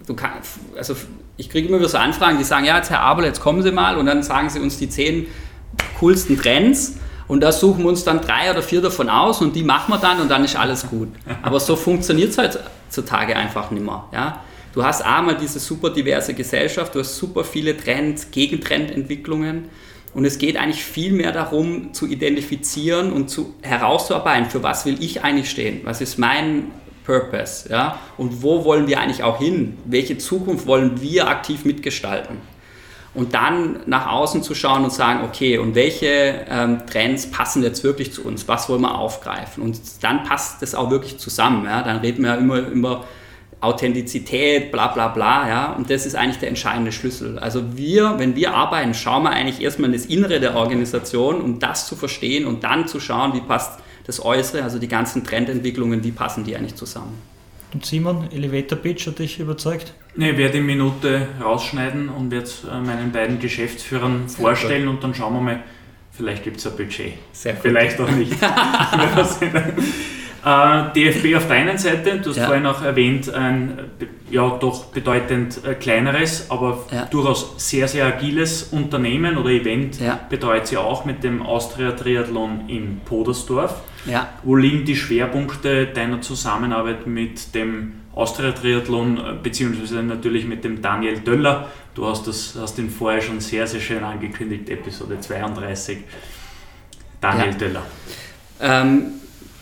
du kann, also ich kriege immer wieder so Anfragen, die sagen, ja, jetzt Herr Abel, jetzt kommen Sie mal und dann sagen Sie uns die zehn coolsten Trends und da suchen wir uns dann drei oder vier davon aus und die machen wir dann und dann ist alles gut. Aber so funktioniert es heutzutage einfach nicht mehr. Ja? Du hast einmal diese super diverse Gesellschaft, du hast super viele Trends, Gegentrendentwicklungen und es geht eigentlich viel mehr darum zu identifizieren und zu herauszuarbeiten, für was will ich eigentlich stehen, was ist mein Purpose ja? und wo wollen wir eigentlich auch hin, welche Zukunft wollen wir aktiv mitgestalten und dann nach außen zu schauen und sagen, okay, und welche ähm, Trends passen jetzt wirklich zu uns? Was wollen wir aufgreifen? Und dann passt das auch wirklich zusammen. Ja? Dann reden wir ja immer über Authentizität, bla bla bla. Ja? Und das ist eigentlich der entscheidende Schlüssel. Also wir, wenn wir arbeiten, schauen wir eigentlich erstmal in das Innere der Organisation, um das zu verstehen und dann zu schauen, wie passt das Äußere, also die ganzen Trendentwicklungen, wie passen die eigentlich zusammen. Und Simon, Elevator Pitch hat dich überzeugt? Ne, ich werde die Minute rausschneiden und werde es meinen beiden Geschäftsführern vorstellen und dann schauen wir mal, vielleicht gibt es ein Budget. Sehr gut. Vielleicht auch nicht. Äh, DFB auf der einen Seite, du hast Ja. vorhin auch erwähnt, ein ja doch bedeutend äh, kleineres, aber Ja. durchaus sehr, sehr agiles Unternehmen oder Event Ja. betreut sie auch mit dem Austria Triathlon in Podersdorf. Ja, Wo liegen die Schwerpunkte deiner Zusammenarbeit mit dem Austria Triathlon äh, beziehungsweise natürlich mit dem Daniel Döller? Du hast, das, hast ihn vorher schon sehr, sehr schön angekündigt, Episode 32. Daniel. Döller. Ähm,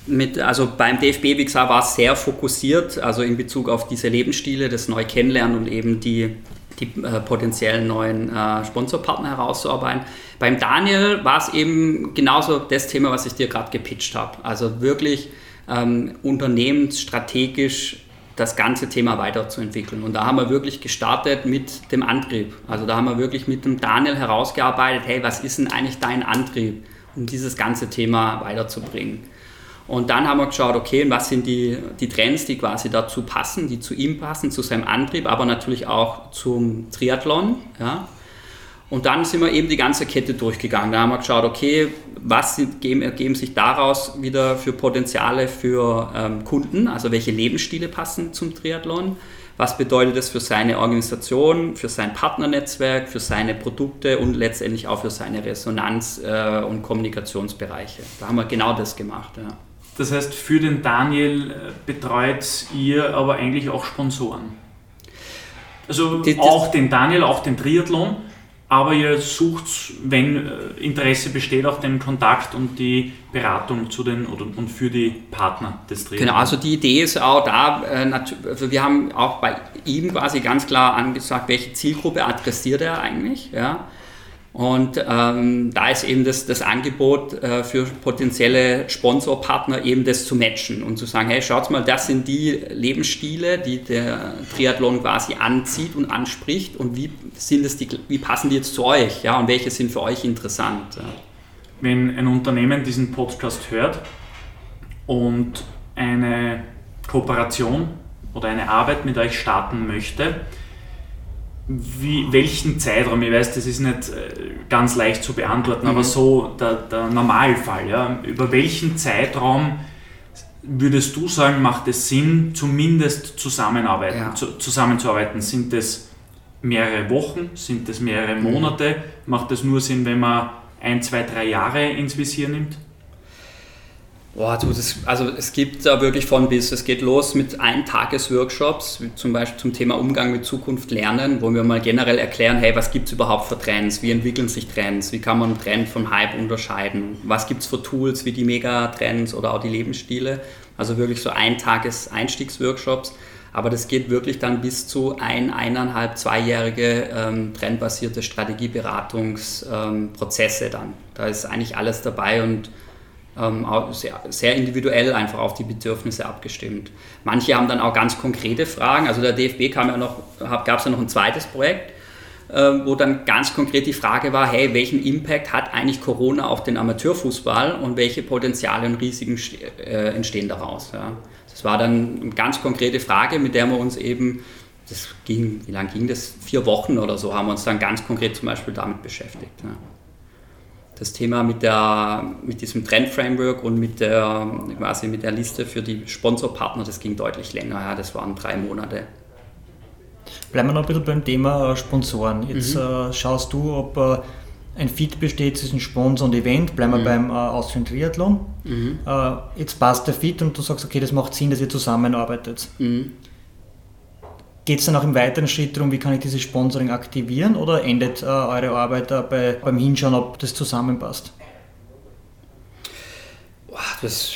mit, also beim DFB, wie gesagt, war es sehr fokussiert, also in Bezug auf diese Lebensstile, das neu kennenlernen und eben die, die äh, potenziellen neuen äh, Sponsorpartner herauszuarbeiten. Beim Daniel war es eben genauso das Thema, was ich dir gerade gepitcht habe. Also wirklich ähm, unternehmensstrategisch das ganze Thema weiterzuentwickeln. Und da haben wir wirklich gestartet mit dem Antrieb. Also da haben wir wirklich mit dem Daniel herausgearbeitet, hey, was ist denn eigentlich dein Antrieb, um dieses ganze Thema weiterzubringen? Und dann haben wir geschaut, okay, was sind die, die Trends, die quasi dazu passen, die zu ihm passen, zu seinem Antrieb, aber natürlich auch zum Triathlon. Ja? Und dann sind wir eben die ganze Kette durchgegangen. Da haben wir geschaut, okay, was sind, geben, ergeben sich daraus wieder für Potenziale für ähm, Kunden, also welche Lebensstile passen zum Triathlon, was bedeutet das für seine Organisation, für sein Partnernetzwerk, für seine Produkte und letztendlich auch für seine Resonanz- äh, und Kommunikationsbereiche. Da haben wir genau das gemacht. Ja. Das heißt, für den Daniel äh, betreut ihr aber eigentlich auch Sponsoren. Also Die- das- auch den Daniel, auch den Triathlon. aber ihr sucht, wenn äh, Interesse besteht, auch den Kontakt und die Beratung zu den oder, und für die Partner des Trainings. Genau, also die Idee ist auch da, äh, also wir haben auch bei ihm quasi ganz klar angesagt, welche Zielgruppe adressiert er eigentlich. Ja? Und ähm, da ist eben das, das Angebot äh, für potenzielle Sponsorpartner eben das zu matchen und zu sagen, hey, schaut mal, das sind die Lebensstile, die der Triathlon quasi anzieht und anspricht und wie, sind das die, wie passen die jetzt zu euch ja, und welche sind für euch interessant. Ja. Wenn ein Unternehmen diesen Podcast hört und eine Kooperation oder eine Arbeit mit euch starten möchte, wie, welchen Zeitraum, ich weiß, das ist nicht äh, ganz leicht zu beantworten, mhm. aber so der, der Normalfall, ja, über welchen Zeitraum würdest du sagen, macht es Sinn, zumindest zusammenarbeiten, ja. zu, zusammenzuarbeiten? Sind es mehrere Wochen? Sind es mehrere mhm. Monate? Mhm. Macht es nur Sinn, wenn man ein, zwei, drei Jahre ins Visier nimmt? Boah, du, das, also es gibt da wirklich von bis. Es geht los mit Eintages-Workshops, zum Beispiel zum Thema Umgang mit Zukunft lernen, wo wir mal generell erklären, hey, was gibt es überhaupt für Trends? Wie entwickeln sich Trends? Wie kann man Trend von Hype unterscheiden? Was gibt es für Tools wie die Megatrends oder auch die Lebensstile? Also wirklich so Eintages-Einstiegs-Workshops. Aber das geht wirklich dann bis zu ein, eineinhalb, zweijährige ähm, trendbasierte Strategieberatungsprozesse ähm, dann. Da ist eigentlich alles dabei und sehr, sehr, individuell einfach auf die Bedürfnisse abgestimmt. Manche haben dann auch ganz konkrete Fragen. Also der DFB kam ja noch, gab es ja noch ein zweites Projekt, äh, wo dann ganz konkret die Frage war, hey, welchen Impact hat eigentlich Corona auf den Amateurfußball und welche Potenziale und Risiken äh, entstehen daraus? Das war dann eine ganz konkrete Frage, mit der wir uns eben, das ging, wie lange ging das? Vier Wochen oder so, haben wir uns dann ganz konkret zum Beispiel damit beschäftigt. Ja das Thema mit, der, mit diesem Trend-Framework und mit der, quasi mit der Liste für die Sponsorpartner, das ging deutlich länger, ja, das waren drei Monate. Bleiben wir noch ein bisschen beim Thema äh, Sponsoren. Jetzt mhm. äh, schaust du, ob äh, ein Fit besteht zwischen Sponsor und Event. Bleiben wir mhm. beim äh, Austrian Triathlon. Mhm. Äh, jetzt passt der Fit und du sagst, okay, das macht Sinn, dass ihr zusammenarbeitet. Geht es dann auch im weiteren Schritt darum, wie kann ich dieses Sponsoring aktivieren oder endet äh, eure Arbeit bei, beim Hinschauen, ob das zusammenpasst? Das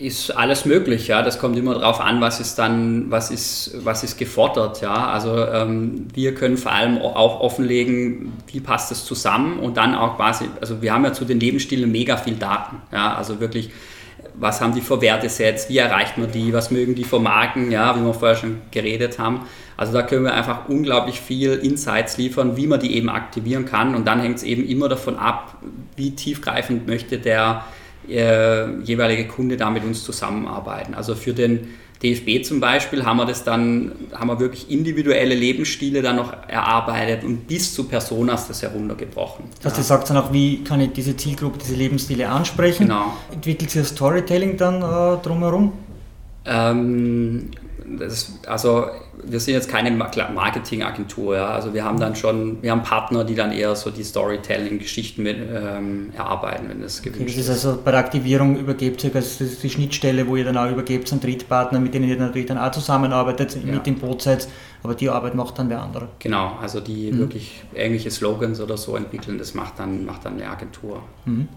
ist alles möglich, ja. Das kommt immer darauf an, was ist dann, was ist, was ist gefordert, ja. Also ähm, wir können vor allem auch offenlegen, wie passt das zusammen und dann auch quasi, also wir haben ja zu den Lebensstilen mega viel Daten, ja. Also wirklich was haben die für Wertesets, wie erreicht man die, was mögen die für Marken, ja, wie wir vorher schon geredet haben. Also da können wir einfach unglaublich viel Insights liefern, wie man die eben aktivieren kann und dann hängt es eben immer davon ab, wie tiefgreifend möchte der äh, jeweilige Kunde da mit uns zusammenarbeiten. Also für den DFB zum Beispiel haben wir das dann, haben wir wirklich individuelle Lebensstile dann noch erarbeitet und bis zu Personas das heruntergebrochen. Das heißt, ihr sagt dann auch, wie kann ich diese Zielgruppe, diese Lebensstile ansprechen? Genau. Entwickelt ihr Storytelling dann äh, drumherum? Ähm, das, also wir sind jetzt keine Marketingagentur, ja. also wir haben dann schon, wir haben Partner, die dann eher so die Storytelling-Geschichten ähm, erarbeiten, wenn das gewünscht okay, das ist. also bei der Aktivierung übergebt ihr, das ist die Schnittstelle, wo ihr dann auch übergebt an Drittpartner, mit denen ihr natürlich dann auch zusammenarbeitet, ja. mit dem Boot seid, aber die Arbeit macht dann wer andere. Genau, also die mhm. wirklich ähnliche Slogans oder so entwickeln, das macht dann, macht dann eine Agentur. Mhm.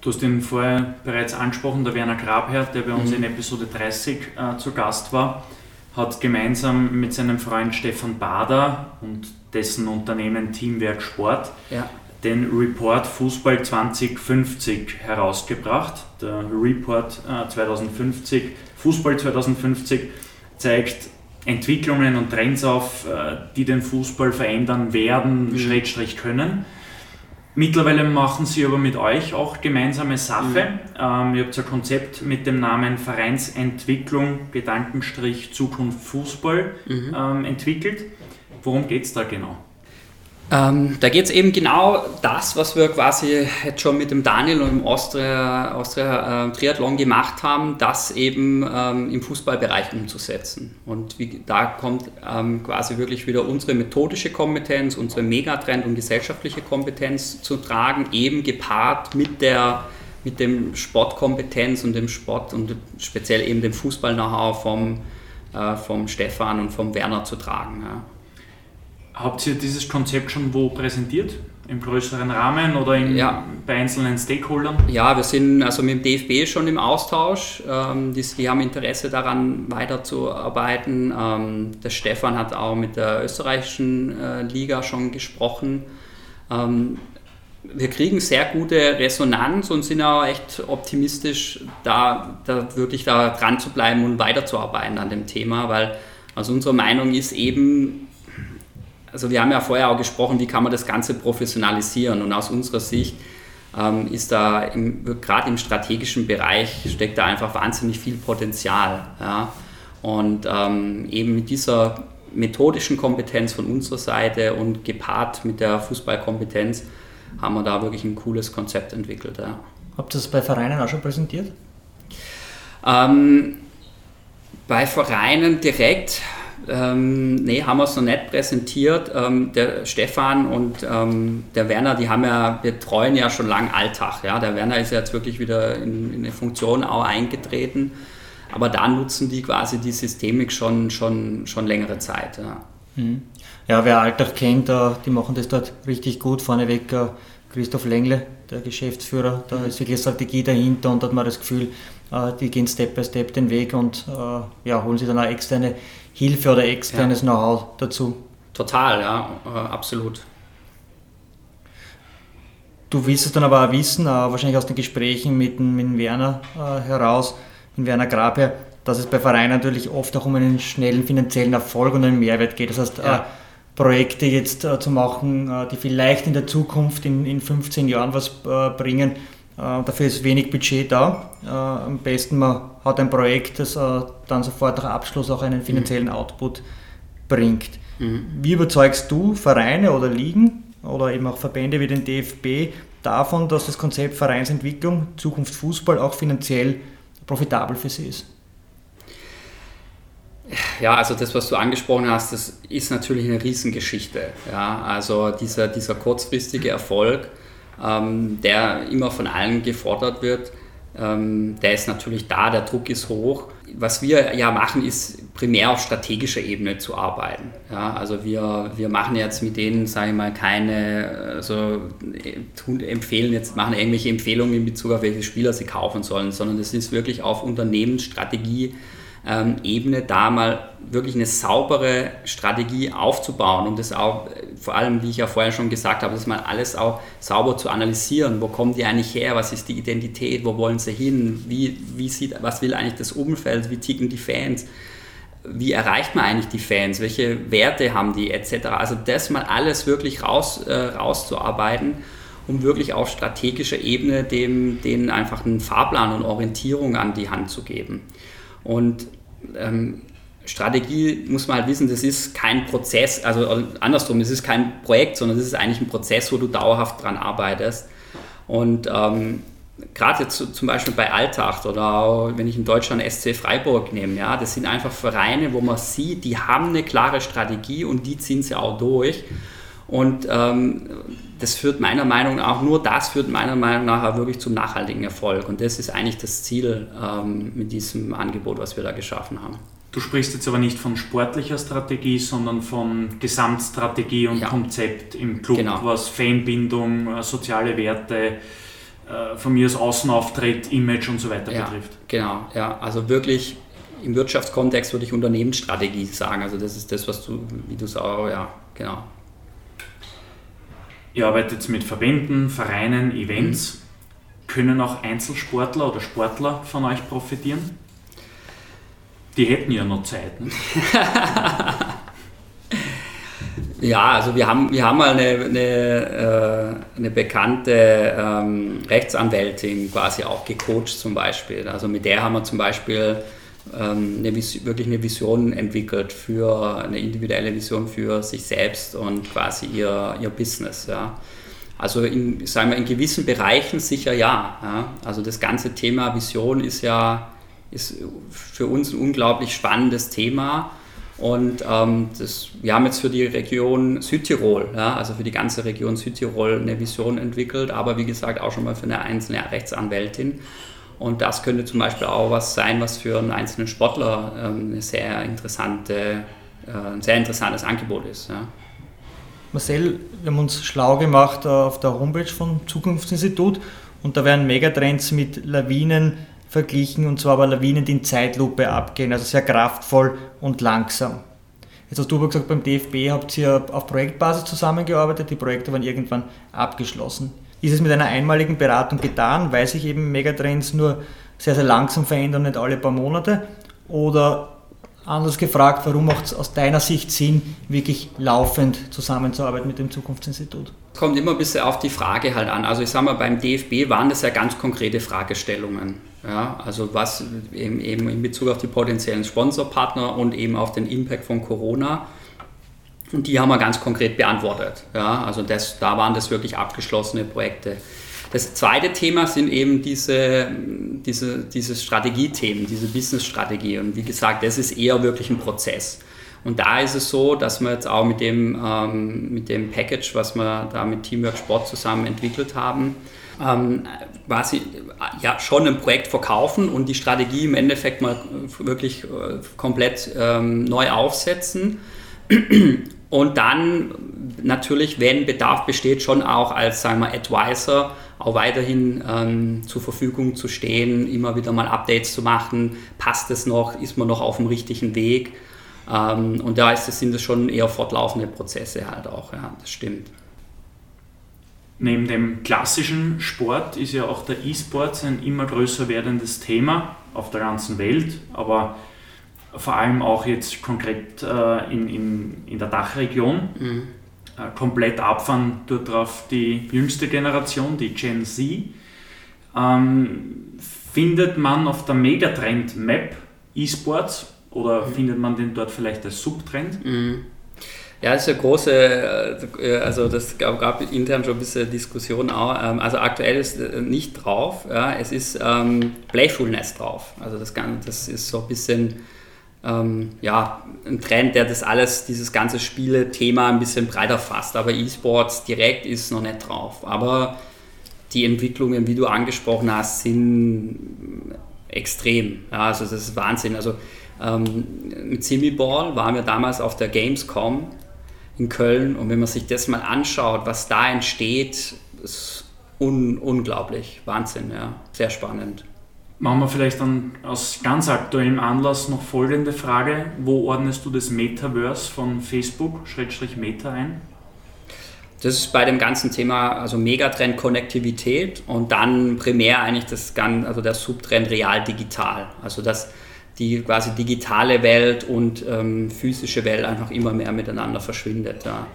Du hast ihn vorher bereits angesprochen, der Werner Grabherr, der bei uns mhm. in Episode 30 äh, zu Gast war, hat gemeinsam mit seinem Freund Stefan Bader und dessen Unternehmen Teamwerk Sport ja. den Report Fußball 2050 herausgebracht. Der Report äh, 2050, Fußball 2050 zeigt Entwicklungen und Trends auf, äh, die den Fußball verändern werden, mhm. Schrägstrich können. Mittlerweile machen sie aber mit euch auch gemeinsame Sache. Mhm. Ähm, ihr habt ein Konzept mit dem Namen Vereinsentwicklung, Gedankenstrich Zukunft Fußball mhm. ähm, entwickelt. Worum geht es da genau? Ähm, da geht es eben genau das, was wir quasi jetzt schon mit dem Daniel und dem Austria, Austria äh, Triathlon gemacht haben, das eben ähm, im Fußballbereich umzusetzen. Und wie, da kommt ähm, quasi wirklich wieder unsere methodische Kompetenz, unsere Megatrend und gesellschaftliche Kompetenz zu tragen, eben gepaart mit der mit dem Sportkompetenz und dem Sport und speziell eben dem Fußball-Know-how vom, äh, vom Stefan und vom Werner zu tragen. Ja. Habt ihr dieses Konzept schon wo präsentiert? Im größeren Rahmen oder in, ja. bei einzelnen Stakeholdern? Ja, wir sind also mit dem DFB schon im Austausch. Ähm, die, die, haben Interesse daran, weiterzuarbeiten. Ähm, der Stefan hat auch mit der österreichischen äh, Liga schon gesprochen. Ähm, wir kriegen sehr gute Resonanz und sind auch echt optimistisch, da, da wirklich da dran zu bleiben und weiterzuarbeiten an dem Thema, weil also unsere Meinung ist eben, also wir haben ja vorher auch gesprochen, wie kann man das Ganze professionalisieren und aus unserer Sicht ähm, ist da gerade im strategischen Bereich steckt da einfach wahnsinnig viel Potenzial. Ja? Und ähm, eben mit dieser methodischen Kompetenz von unserer Seite und gepaart mit der Fußballkompetenz haben wir da wirklich ein cooles Konzept entwickelt. Ja. Habt ihr das bei Vereinen auch schon präsentiert? Ähm, bei Vereinen direkt, ähm, nee, haben wir es noch nicht präsentiert. Ähm, der Stefan und ähm, der Werner, die haben ja, betreuen ja schon lange Alltag. Ja? Der Werner ist ja jetzt wirklich wieder in, in eine Funktion auch eingetreten. Aber da nutzen die quasi die Systemik schon, schon, schon längere Zeit. Ja. Mhm. Ja, wer Alltag kennt, die machen das dort richtig gut. Vorneweg äh, Christoph Lengle, der Geschäftsführer, da ist wirklich Strategie dahinter und da hat man das Gefühl, äh, die gehen Step by Step den Weg und äh, ja, holen sich dann auch externe Hilfe oder externes ja. Know-how dazu. Total, ja, absolut. Du willst es dann aber auch wissen, wahrscheinlich aus den Gesprächen mit, mit Werner heraus, mit Werner Grabherr, dass es bei Vereinen natürlich oft auch um einen schnellen finanziellen Erfolg und einen Mehrwert geht. Das heißt, ja. äh, Projekte jetzt äh, zu machen, äh, die vielleicht in der Zukunft in, in 15 Jahren was äh, bringen, äh, dafür ist wenig Budget da. Äh, am besten man hat ein Projekt, das dann sofort nach Abschluss auch einen finanziellen mhm. Output bringt. Mhm. Wie überzeugst du Vereine oder Ligen oder eben auch Verbände wie den DFB davon, dass das Konzept Vereinsentwicklung, Zukunft Fußball auch finanziell profitabel für sie ist? Ja, also das, was du angesprochen hast, das ist natürlich eine Riesengeschichte. Ja, also dieser, dieser kurzfristige Erfolg, ähm, der immer von allen gefordert wird, ähm, der ist natürlich da, der Druck ist hoch. Was wir ja machen, ist primär auf strategischer Ebene zu arbeiten. Ja, also wir, wir machen jetzt mit denen, sage ich mal, keine, also tun, empfehlen jetzt, machen irgendwelche Empfehlungen in Bezug auf welche Spieler sie kaufen sollen, sondern das ist wirklich auf Unternehmensstrategie ähm, Ebene da mal wirklich eine saubere Strategie aufzubauen und das auch, vor allem, wie ich ja vorher schon gesagt habe, das mal alles auch sauber zu analysieren. Wo kommen die eigentlich her? Was ist die Identität? Wo wollen sie hin? Wie, wie sieht, was will eigentlich das Umfeld? Wie ticken die Fans? Wie erreicht man eigentlich die Fans? Welche Werte haben die etc.? Also das mal alles wirklich raus, äh, rauszuarbeiten um wirklich auf strategischer Ebene dem, denen einfach einen Fahrplan und Orientierung an die Hand zu geben. Und ähm, Strategie muss man halt wissen, das ist kein Prozess, also andersrum, es ist kein Projekt, sondern es ist eigentlich ein Prozess, wo du dauerhaft dran arbeitest. Und ähm, gerade jetzt zum Beispiel bei Alltag oder auch, wenn ich in Deutschland SC Freiburg nehme, ja, das sind einfach Vereine, wo man sieht, die haben eine klare Strategie und die ziehen sie auch durch. Und ähm, das führt meiner Meinung nach, auch nur das führt meiner Meinung nach wirklich zum nachhaltigen Erfolg. Und das ist eigentlich das Ziel ähm, mit diesem Angebot, was wir da geschaffen haben. Du sprichst jetzt aber nicht von sportlicher Strategie, sondern von Gesamtstrategie und ja. Konzept im Club, genau. was Fanbindung, äh, soziale Werte, äh, von mir aus Außenauftritt, Image und so weiter ja, betrifft. Genau, ja, also wirklich im Wirtschaftskontext würde ich Unternehmensstrategie sagen. Also das ist das, was du, wie du sagst, ja, genau. Ihr arbeitet mit Verbänden, Vereinen, Events. Mhm. Können auch Einzelsportler oder Sportler von euch profitieren? Die hätten ja noch Zeit. Ne? ja, also wir haben, wir haben mal eine, eine, äh, eine bekannte ähm, Rechtsanwältin quasi auch gecoacht zum Beispiel. Also mit der haben wir zum Beispiel ähm, eine wirklich eine Vision entwickelt für eine individuelle Vision für sich selbst und quasi ihr, ihr Business. Ja. Also in, sagen wir, in gewissen Bereichen sicher ja, ja. Also das ganze Thema Vision ist ja ist für uns ein unglaublich spannendes Thema. Und ähm, das, wir haben jetzt für die Region Südtirol, ja, also für die ganze Region Südtirol eine Vision entwickelt, aber wie gesagt auch schon mal für eine einzelne Rechtsanwältin. Und das könnte zum Beispiel auch was sein, was für einen einzelnen Sportler ähm, sehr interessante, äh, ein sehr interessantes Angebot ist. Ja. Marcel, wir haben uns schlau gemacht auf der Homepage vom Zukunftsinstitut und da werden Megatrends mit Lawinen verglichen und zwar aber Lawinen, die in Zeitlupe abgehen, also sehr kraftvoll und langsam. Jetzt hast du aber gesagt, beim DFB habt ihr auf Projektbasis zusammengearbeitet, die Projekte waren irgendwann abgeschlossen. Ist es mit einer einmaligen Beratung getan, weil sich eben Megatrends nur sehr, sehr langsam verändern, nicht alle paar Monate? Oder anders gefragt, warum macht es aus deiner Sicht Sinn, wirklich laufend zusammenzuarbeiten mit dem Zukunftsinstitut? Kommt immer ein bisschen auf die Frage halt an. Also ich sage mal, beim DFB waren das ja ganz konkrete Fragestellungen. Ja, also was eben, eben in Bezug auf die potenziellen Sponsorpartner und eben auf den Impact von Corona. Und die haben wir ganz konkret beantwortet. Ja, also das, da waren das wirklich abgeschlossene Projekte. Das zweite Thema sind eben diese, diese, diese Strategiethemen, diese Business-Strategie. Und wie gesagt, das ist eher wirklich ein Prozess. Und da ist es so, dass wir jetzt auch mit dem, ähm, mit dem Package, was wir da mit Teamwork Sport zusammen entwickelt haben, ähm, quasi ja, schon ein Projekt verkaufen und die Strategie im Endeffekt mal wirklich äh, komplett ähm, neu aufsetzen. Und dann natürlich, wenn Bedarf besteht, schon auch als sagen wir, Advisor auch weiterhin ähm, zur Verfügung zu stehen, immer wieder mal Updates zu machen. Passt es noch? Ist man noch auf dem richtigen Weg? Ähm, und da ist, sind es schon eher fortlaufende Prozesse halt auch, ja, das stimmt. Neben dem klassischen Sport ist ja auch der E-Sport ein immer größer werdendes Thema auf der ganzen Welt, aber vor allem auch jetzt konkret äh, in, in, in der Dachregion. Mhm. Äh, komplett abfahren dort drauf die jüngste Generation, die Gen Z. Ähm, findet man auf der Megatrend Map E-Sports oder mhm. findet man den dort vielleicht als Subtrend? Mhm. Ja, das ist eine große, äh, also das gab, intern schon ein bisschen Diskussion auch. Ähm, also aktuell ist äh, nicht drauf, ja, es ist ähm, Playfulness drauf. Also das, das ist so ein bisschen ähm, ja, ein Trend, der das alles, dieses ganze Spiele-Thema ein bisschen breiter fasst. Aber E-Sports direkt ist noch nicht drauf. Aber die Entwicklungen, wie du angesprochen hast, sind extrem. Ja, also das ist Wahnsinn. Also ähm, mit Simiball waren wir damals auf der Gamescom in Köln und wenn man sich das mal anschaut, was da entsteht, ist un unglaublich. Wahnsinn, ja. Sehr spannend. Machen wir vielleicht dann aus ganz aktuellem Anlass noch folgende Frage. Wo ordnest du das Metaverse von Facebook, Schrägstrich Meta ein? Das ist bei dem ganzen Thema, also Megatrend Konnektivität und dann primär eigentlich das also der Subtrend real digital. Also dass die quasi digitale Welt und ähm, physische Welt einfach immer mehr miteinander verschwindet. Ja.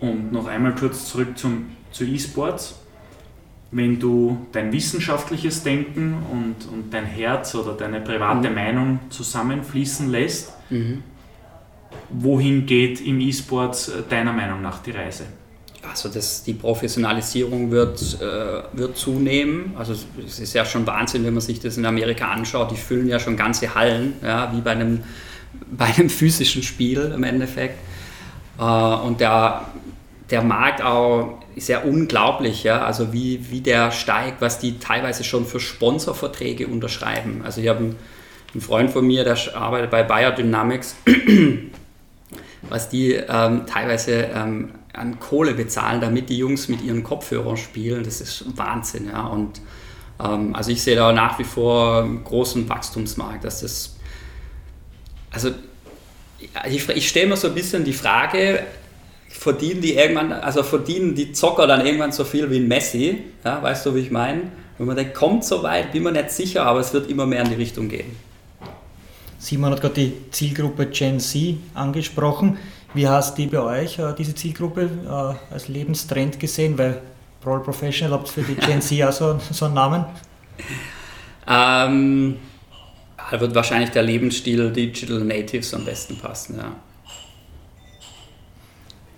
Und noch einmal kurz zurück zum, zu E-Sports wenn du dein wissenschaftliches Denken und, und dein Herz oder deine private mhm. Meinung zusammenfließen lässt, mhm. wohin geht im E-Sports äh, deiner Meinung nach die Reise? Also das, die Professionalisierung wird, äh, wird zunehmen. Also es ist ja schon Wahnsinn, wenn man sich das in Amerika anschaut. Die füllen ja schon ganze Hallen, ja, wie bei einem, bei einem physischen Spiel im Endeffekt. Äh, und der, der Markt auch ist ja unglaublich, ja, also wie, wie der steigt, was die teilweise schon für Sponsorverträge unterschreiben. Also ich habe einen, einen Freund von mir, der arbeitet bei Biodynamics, was die ähm, teilweise ähm, an Kohle bezahlen, damit die Jungs mit ihren Kopfhörern spielen, das ist Wahnsinn, ja. Und ähm, also ich sehe da nach wie vor einen großen Wachstumsmarkt, dass das also ich, ich stelle mir so ein bisschen die Frage, verdienen die irgendwann, also verdienen die Zocker dann irgendwann so viel wie ein Messi, ja, weißt du, wie ich meine? Wenn man denkt, kommt so weit, bin mir nicht sicher, aber es wird immer mehr in die Richtung gehen. Simon hat gerade die Zielgruppe Gen Z angesprochen. Wie hast du bei euch äh, diese Zielgruppe äh, als Lebenstrend gesehen? Weil Pro Professional habt für die Gen Z auch so, so einen Namen? Ähm, da wird wahrscheinlich der Lebensstil Digital Natives am besten passen, ja.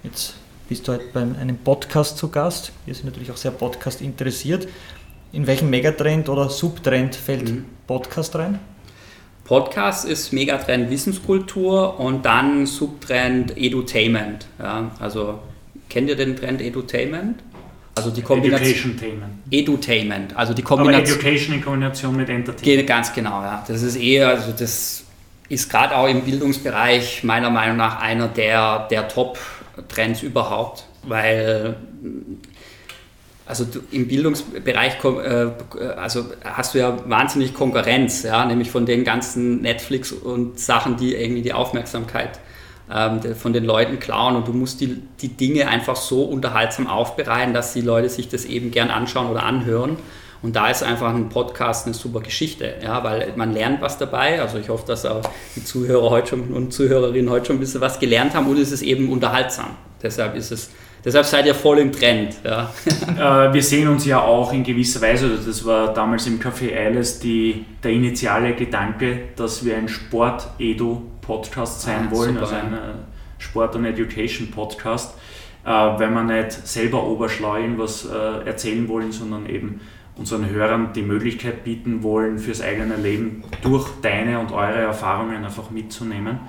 Jetzt bist du halt bei einem Podcast zu Gast. Wir sind natürlich auch sehr Podcast interessiert. In welchen Megatrend oder Subtrend fällt mhm. Podcast rein? Podcast ist Megatrend Wissenskultur und dann Subtrend Edutainment. Ja, also kennt ihr den Trend Edutainment? Also die Kombination. Edutainment. Also die Kombination. Aber Education in Kombination mit Entertainment. Ganz genau, ja. Das ist eher, also das ist gerade auch im Bildungsbereich meiner Meinung nach einer der, der Top- Trends überhaupt, weil also du, im Bildungsbereich äh, also hast du ja wahnsinnig Konkurrenz, ja, nämlich von den ganzen Netflix und Sachen, die irgendwie die Aufmerksamkeit ähm, von den Leuten klauen und du musst die, die Dinge einfach so unterhaltsam aufbereiten, dass die Leute sich das eben gern anschauen oder anhören. Und da ist einfach ein Podcast eine super Geschichte, ja, weil man lernt was dabei. Also ich hoffe, dass auch die Zuhörer heute schon und Zuhörerinnen heute schon ein bisschen was gelernt haben und es ist eben unterhaltsam. Deshalb ist es Deshalb seid ihr voll im Trend. Ja. Äh, wir sehen uns ja auch in gewisser Weise, also das war damals im Café Eiles die, der initiale Gedanke, dass wir ein Sport-Edu-Podcast sein ah, wollen, super, also ein äh, Sport- und Education-Podcast, äh, weil wir nicht selber oberschlau was erzählen wollen, sondern eben unseren Hörern die Möglichkeit bieten wollen, fürs eigene Leben durch deine und eure Erfahrungen einfach mitzunehmen.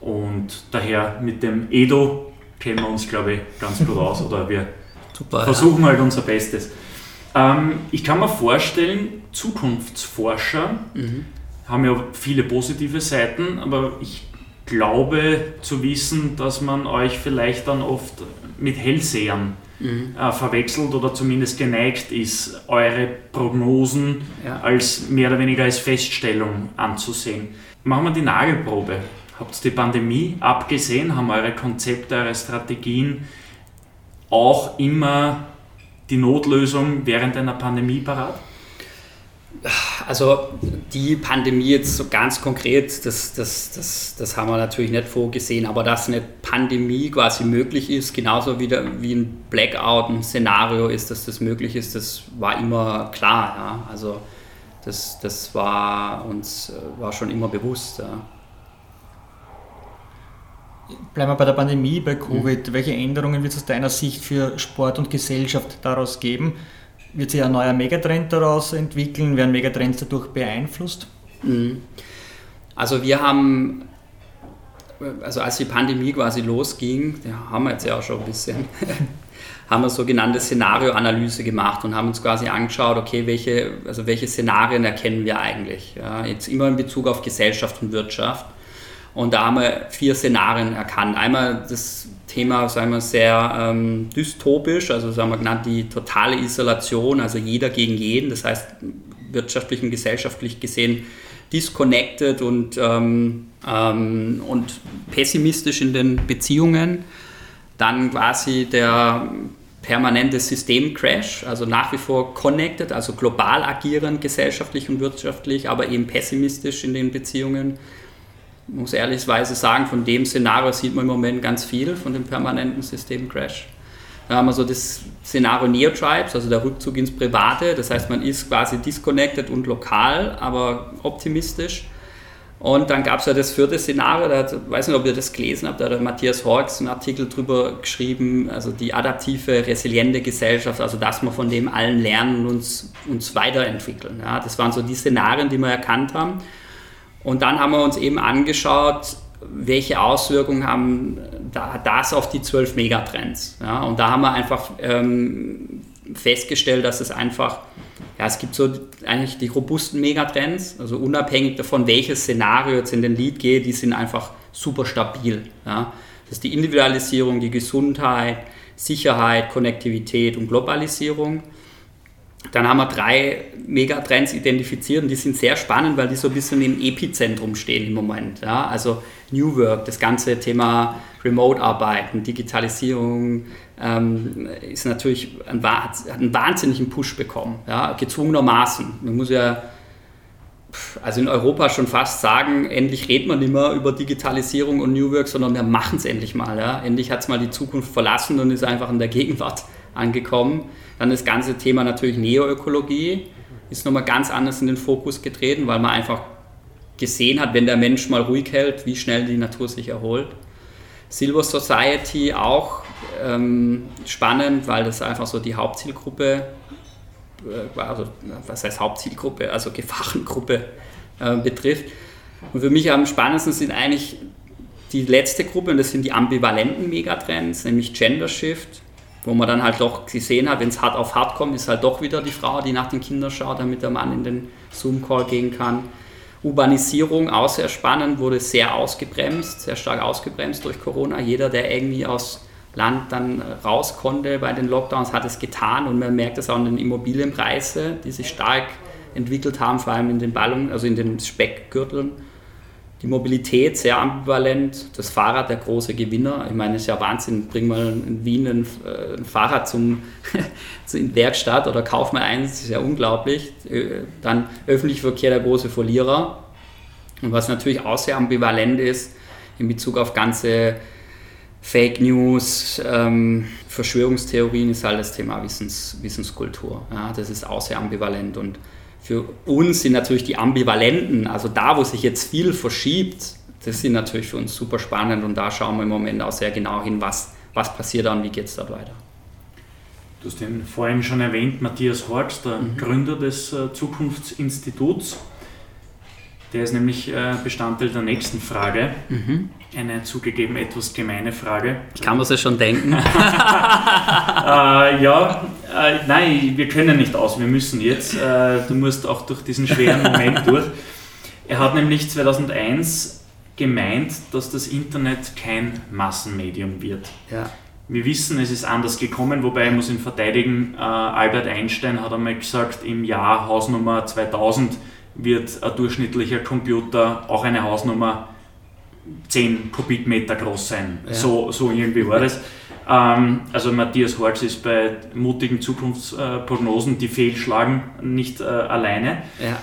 Und daher mit dem Edo kennen wir uns, glaube ich, ganz gut aus oder wir Super, versuchen ja. halt unser Bestes. Ähm, ich kann mir vorstellen, Zukunftsforscher mhm. haben ja viele positive Seiten, aber ich glaube zu wissen, dass man euch vielleicht dann oft mit Hellsehern mhm. äh, verwechselt oder zumindest geneigt ist, eure Prognosen ja. als mehr oder weniger als Feststellung anzusehen. Machen wir die Nagelprobe. Habt ihr die Pandemie abgesehen? Haben eure Konzepte, eure Strategien auch immer die Notlösung während einer Pandemie parat? Also die Pandemie jetzt so ganz konkret, das, das, das, das haben wir natürlich nicht vorgesehen, aber dass eine Pandemie quasi möglich ist, genauso wie, der, wie ein Blackout ein Szenario ist, dass das möglich ist, das war immer klar. Ja. Also das, das war uns war schon immer bewusst. Ja. Bleiben wir bei der Pandemie, bei Covid. Mhm. Welche Änderungen wird es aus deiner Sicht für Sport und Gesellschaft daraus geben? Wird sich ein neuer Megatrend daraus entwickeln? Werden Megatrends dadurch beeinflusst? Mhm. Also wir haben, also als die Pandemie quasi losging, ja, haben wir jetzt ja auch schon ein bisschen, haben wir sogenannte Szenarioanalyse gemacht und haben uns quasi angeschaut, okay, welche, also welche Szenarien erkennen wir eigentlich? Ja, jetzt immer in Bezug auf Gesellschaft und Wirtschaft. Und da haben wir vier Szenarien erkannt. Einmal das Thema, sagen wir, sehr ähm, dystopisch, also sagen wir genannt die totale Isolation, also jeder gegen jeden, das heißt wirtschaftlich und gesellschaftlich gesehen disconnected und, ähm, ähm, und pessimistisch in den Beziehungen. Dann quasi der permanente Systemcrash, also nach wie vor connected, also global agierend gesellschaftlich und wirtschaftlich, aber eben pessimistisch in den Beziehungen muss ehrlichweise sagen, von dem Szenario sieht man im Moment ganz viel, von dem permanenten Systemcrash. Da haben wir so das Szenario Neotribes, also der Rückzug ins Private. Das heißt, man ist quasi disconnected und lokal, aber optimistisch. Und dann gab es ja das vierte Szenario, da hat, weiß nicht, ob ihr das gelesen habt, da hat Matthias Horks einen Artikel drüber geschrieben, also die adaptive, resiliente Gesellschaft, also dass wir von dem allen lernen und uns, uns weiterentwickeln. Ja, das waren so die Szenarien, die wir erkannt haben. Und dann haben wir uns eben angeschaut, welche Auswirkungen haben das auf die zwölf Megatrends. Ja, und da haben wir einfach ähm, festgestellt, dass es einfach, ja, es gibt so eigentlich die robusten Megatrends, also unabhängig davon, welches Szenario jetzt in den Lead geht, die sind einfach super stabil. Ja. Das ist die Individualisierung, die Gesundheit, Sicherheit, Konnektivität und Globalisierung. Dann haben wir drei Megatrends identifiziert und die sind sehr spannend, weil die so ein bisschen im Epizentrum stehen im Moment. Ja? Also New Work, das ganze Thema Remote-Arbeiten, Digitalisierung ähm, ist natürlich ein, hat einen wahnsinnigen Push bekommen, ja? gezwungenermaßen. Man muss ja also in Europa schon fast sagen, endlich redet man nicht mehr über Digitalisierung und New Work, sondern wir machen es endlich mal. Ja? Endlich hat es mal die Zukunft verlassen und ist einfach in der Gegenwart angekommen. Dann das ganze Thema natürlich Neoökologie ist nochmal ganz anders in den Fokus getreten, weil man einfach gesehen hat, wenn der Mensch mal ruhig hält, wie schnell die Natur sich erholt. Silver Society auch ähm, spannend, weil das einfach so die Hauptzielgruppe, äh, also was heißt Hauptzielgruppe, also Gefahrengruppe äh, betrifft. Und für mich am spannendsten sind eigentlich die letzte Gruppe, und das sind die ambivalenten Megatrends, nämlich Gender Shift, wo man dann halt doch gesehen hat, wenn es hart auf hart kommt, ist halt doch wieder die Frau, die nach den Kindern schaut, damit der Mann in den Zoom-Call gehen kann. Urbanisierung, auch sehr spannend, wurde sehr ausgebremst, sehr stark ausgebremst durch Corona. Jeder, der irgendwie aus, Land dann raus konnte bei den Lockdowns, hat es getan und man merkt es auch in den Immobilienpreisen, die sich stark entwickelt haben, vor allem in den Ballungen, also in den Speckgürteln. Die Mobilität sehr ambivalent, das Fahrrad der große Gewinner. Ich meine, es ist ja Wahnsinn, bring mal in Wien ein, äh, ein Fahrrad zum, in Werkstatt oder kauf mal eins, das ist ja unglaublich. Äh, dann öffentlicher Verkehr der große Verlierer. Und was natürlich auch sehr ambivalent ist in Bezug auf ganze Fake News, ähm, Verschwörungstheorien ist halt das Thema Wissens, Wissenskultur. Ja, das ist auch sehr ambivalent und für uns sind natürlich die Ambivalenten, also da, wo sich jetzt viel verschiebt, das sind natürlich für uns super spannend und da schauen wir im Moment auch sehr genau hin, was, was passiert da und wie geht es dort weiter. Du hast ihn vorhin schon erwähnt, Matthias Horst, der mhm. Gründer des äh, Zukunftsinstituts. Der ist nämlich äh, Bestandteil der nächsten Frage. Mhm. Eine zugegeben etwas gemeine Frage. Ich kann mir das schon denken. äh, ja, äh, nein, wir können nicht aus, wir müssen jetzt. Äh, du musst auch durch diesen schweren Moment durch. Er hat nämlich 2001 gemeint, dass das Internet kein Massenmedium wird. Ja. Wir wissen, es ist anders gekommen, wobei ich muss ihn verteidigen. Äh, Albert Einstein hat einmal gesagt, im Jahr Hausnummer 2000 wird ein durchschnittlicher Computer auch eine Hausnummer 10 Kubikmeter groß sein. Ja. So, so irgendwie war das. Ähm, also Matthias Horz ist bei mutigen Zukunftsprognosen, die fehlschlagen, nicht äh, alleine. Ja.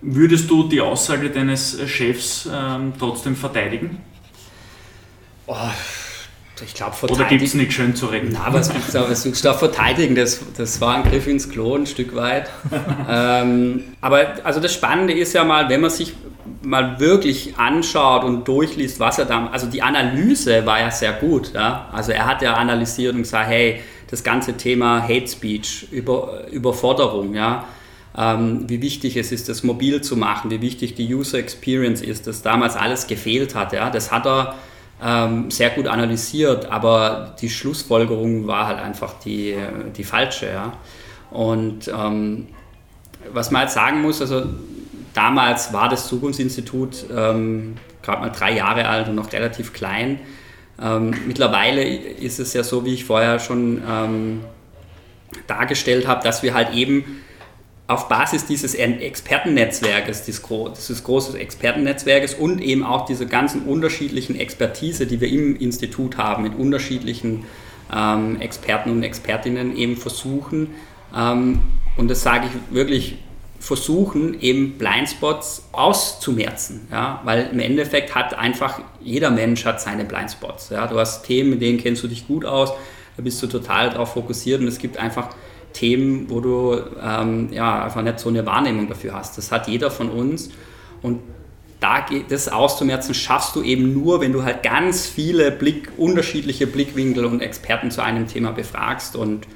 Würdest du die Aussage deines Chefs ähm, trotzdem verteidigen? Oh, ich glaube, Oder gibt es nichts schön zu reden? Nein, was gibt es was gibt's da verteidigen? Das, das war ein Griff ins Klo ein Stück weit. ähm, aber also das Spannende ist ja mal, wenn man sich mal wirklich anschaut und durchliest, was er da, also die Analyse war ja sehr gut. Ja? Also er hat ja analysiert und gesagt, hey, das ganze Thema Hate Speech, Über, Überforderung, ja, ähm, wie wichtig es ist, das mobil zu machen, wie wichtig die User Experience ist, dass damals alles gefehlt hat. Ja? Das hat er ähm, sehr gut analysiert, aber die Schlussfolgerung war halt einfach die, die falsche. Ja? Und ähm, was man jetzt sagen muss, also damals war das Zukunftsinstitut ähm, gerade mal drei Jahre alt und noch relativ klein. Ähm, mittlerweile ist es ja so, wie ich vorher schon ähm, dargestellt habe, dass wir halt eben auf Basis dieses Expertennetzwerkes, dieses, großen Expertennetzwerkes und eben auch diese ganzen unterschiedlichen Expertise, die wir im Institut haben, mit unterschiedlichen ähm, Experten und Expertinnen eben versuchen, ähm, und das sage ich wirklich, versuchen eben Blindspots auszumerzen, ja, weil im Endeffekt hat einfach jeder Mensch hat seine Blindspots, ja, du hast Themen, mit denen kennst du dich gut aus, da bist du total darauf fokussiert und es gibt einfach Themen, wo du ähm, ja, einfach nicht so eine Wahrnehmung dafür hast. Das hat jeder von uns. Und da geht das auszumerzen schaffst du eben nur, wenn du halt ganz viele Blick, unterschiedliche Blickwinkel und Experten zu einem Thema befragst. Und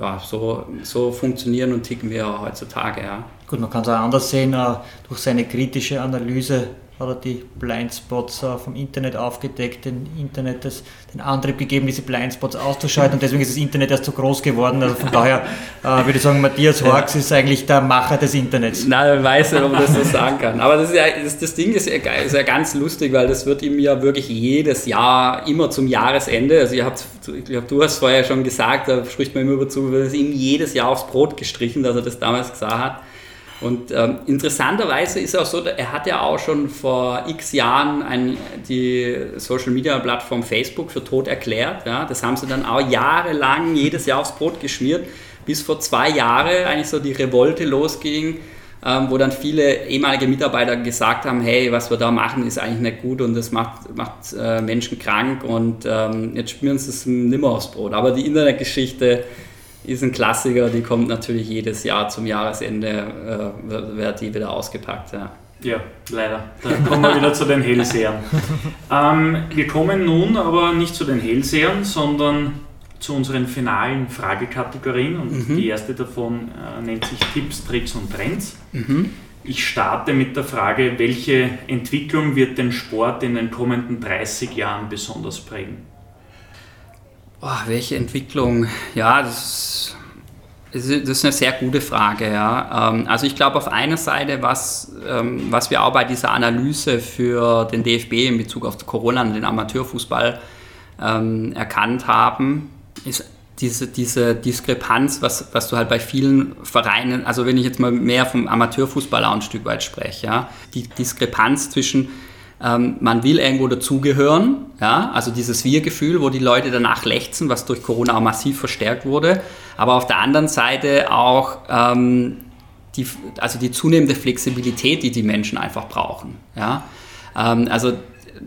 ja, so, so funktionieren und ticken wir heutzutage. Ja. Gut, man kann es auch anders sehen, äh, durch seine kritische Analyse hat er die Blindspots äh, vom Internet aufgedeckt, den Internet das, den Antrieb gegeben, diese Blindspots auszuschalten und deswegen ist das Internet erst so groß geworden. Also von daher äh, würde ich sagen, Matthias Horx ist eigentlich der Macher des Internets. Nein, ich weiß nicht, ob man das so sagen kann. Aber das, ja, das, das Ding ist ja, ist ja, ganz lustig, weil das wird ihm ja wirklich jedes Jahr, immer zum Jahresende, also ihr habt, ich glaube, du hast vorher schon gesagt, da spricht man immer über zu, wird es ihm jedes Jahr aufs Brot gestrichen, dass er das damals gesagt hat. Und ähm, interessanterweise ist auch so, er hat ja auch schon vor x Jahren ein, die Social Media Plattform Facebook für tot erklärt. Ja? Das haben sie dann auch jahrelang jedes Jahr aufs Brot geschmiert, bis vor zwei Jahren eigentlich so die Revolte losging, ähm, wo dann viele ehemalige Mitarbeiter gesagt haben, hey, was wir da machen, ist eigentlich nicht gut und das macht, macht äh, Menschen krank und ähm, jetzt spüren sie es nimmer aufs Brot. Aber die Internetgeschichte ist ein Klassiker, die kommt natürlich jedes Jahr zum Jahresende, äh, wird die wieder ausgepackt. Ja. Ja, leider. Dann kommen wir wieder zu den Hellsehern. Ähm, wir kommen nun aber nicht zu den Hellsehern, sondern zu unseren finalen Fragekategorien. Und mhm. die erste davon äh, nennt sich Tipps, Tricks und Trends. Mhm. Ich starte mit der Frage, welche Entwicklung wird den Sport in den kommenden 30 Jahren besonders prägen? Oh, welche Entwicklung? Ja, das ist, das ist eine sehr gute Frage. Ja. Ähm, also ich glaube auf einer Seite, was, ähm, was wir auch bei dieser Analyse für den DFB in Bezug auf Corona und den Amateurfußball ähm, erkannt haben, ist diese, diese Diskrepanz, was, was du halt bei vielen Vereinen, also wenn ich jetzt mal mehr vom Amateurfußball auch ein Stück weit spreche, ja, die Diskrepanz zwischen ähm, man will irgendwo dazugehören, ja, also dieses Wir-Gefühl, wo die Leute danach lechzen, was durch Corona auch massiv verstärkt wurde, aber auf der anderen Seite auch ähm, die, also die zunehmende Flexibilität, die die Menschen einfach brauchen. Ja. Ähm, also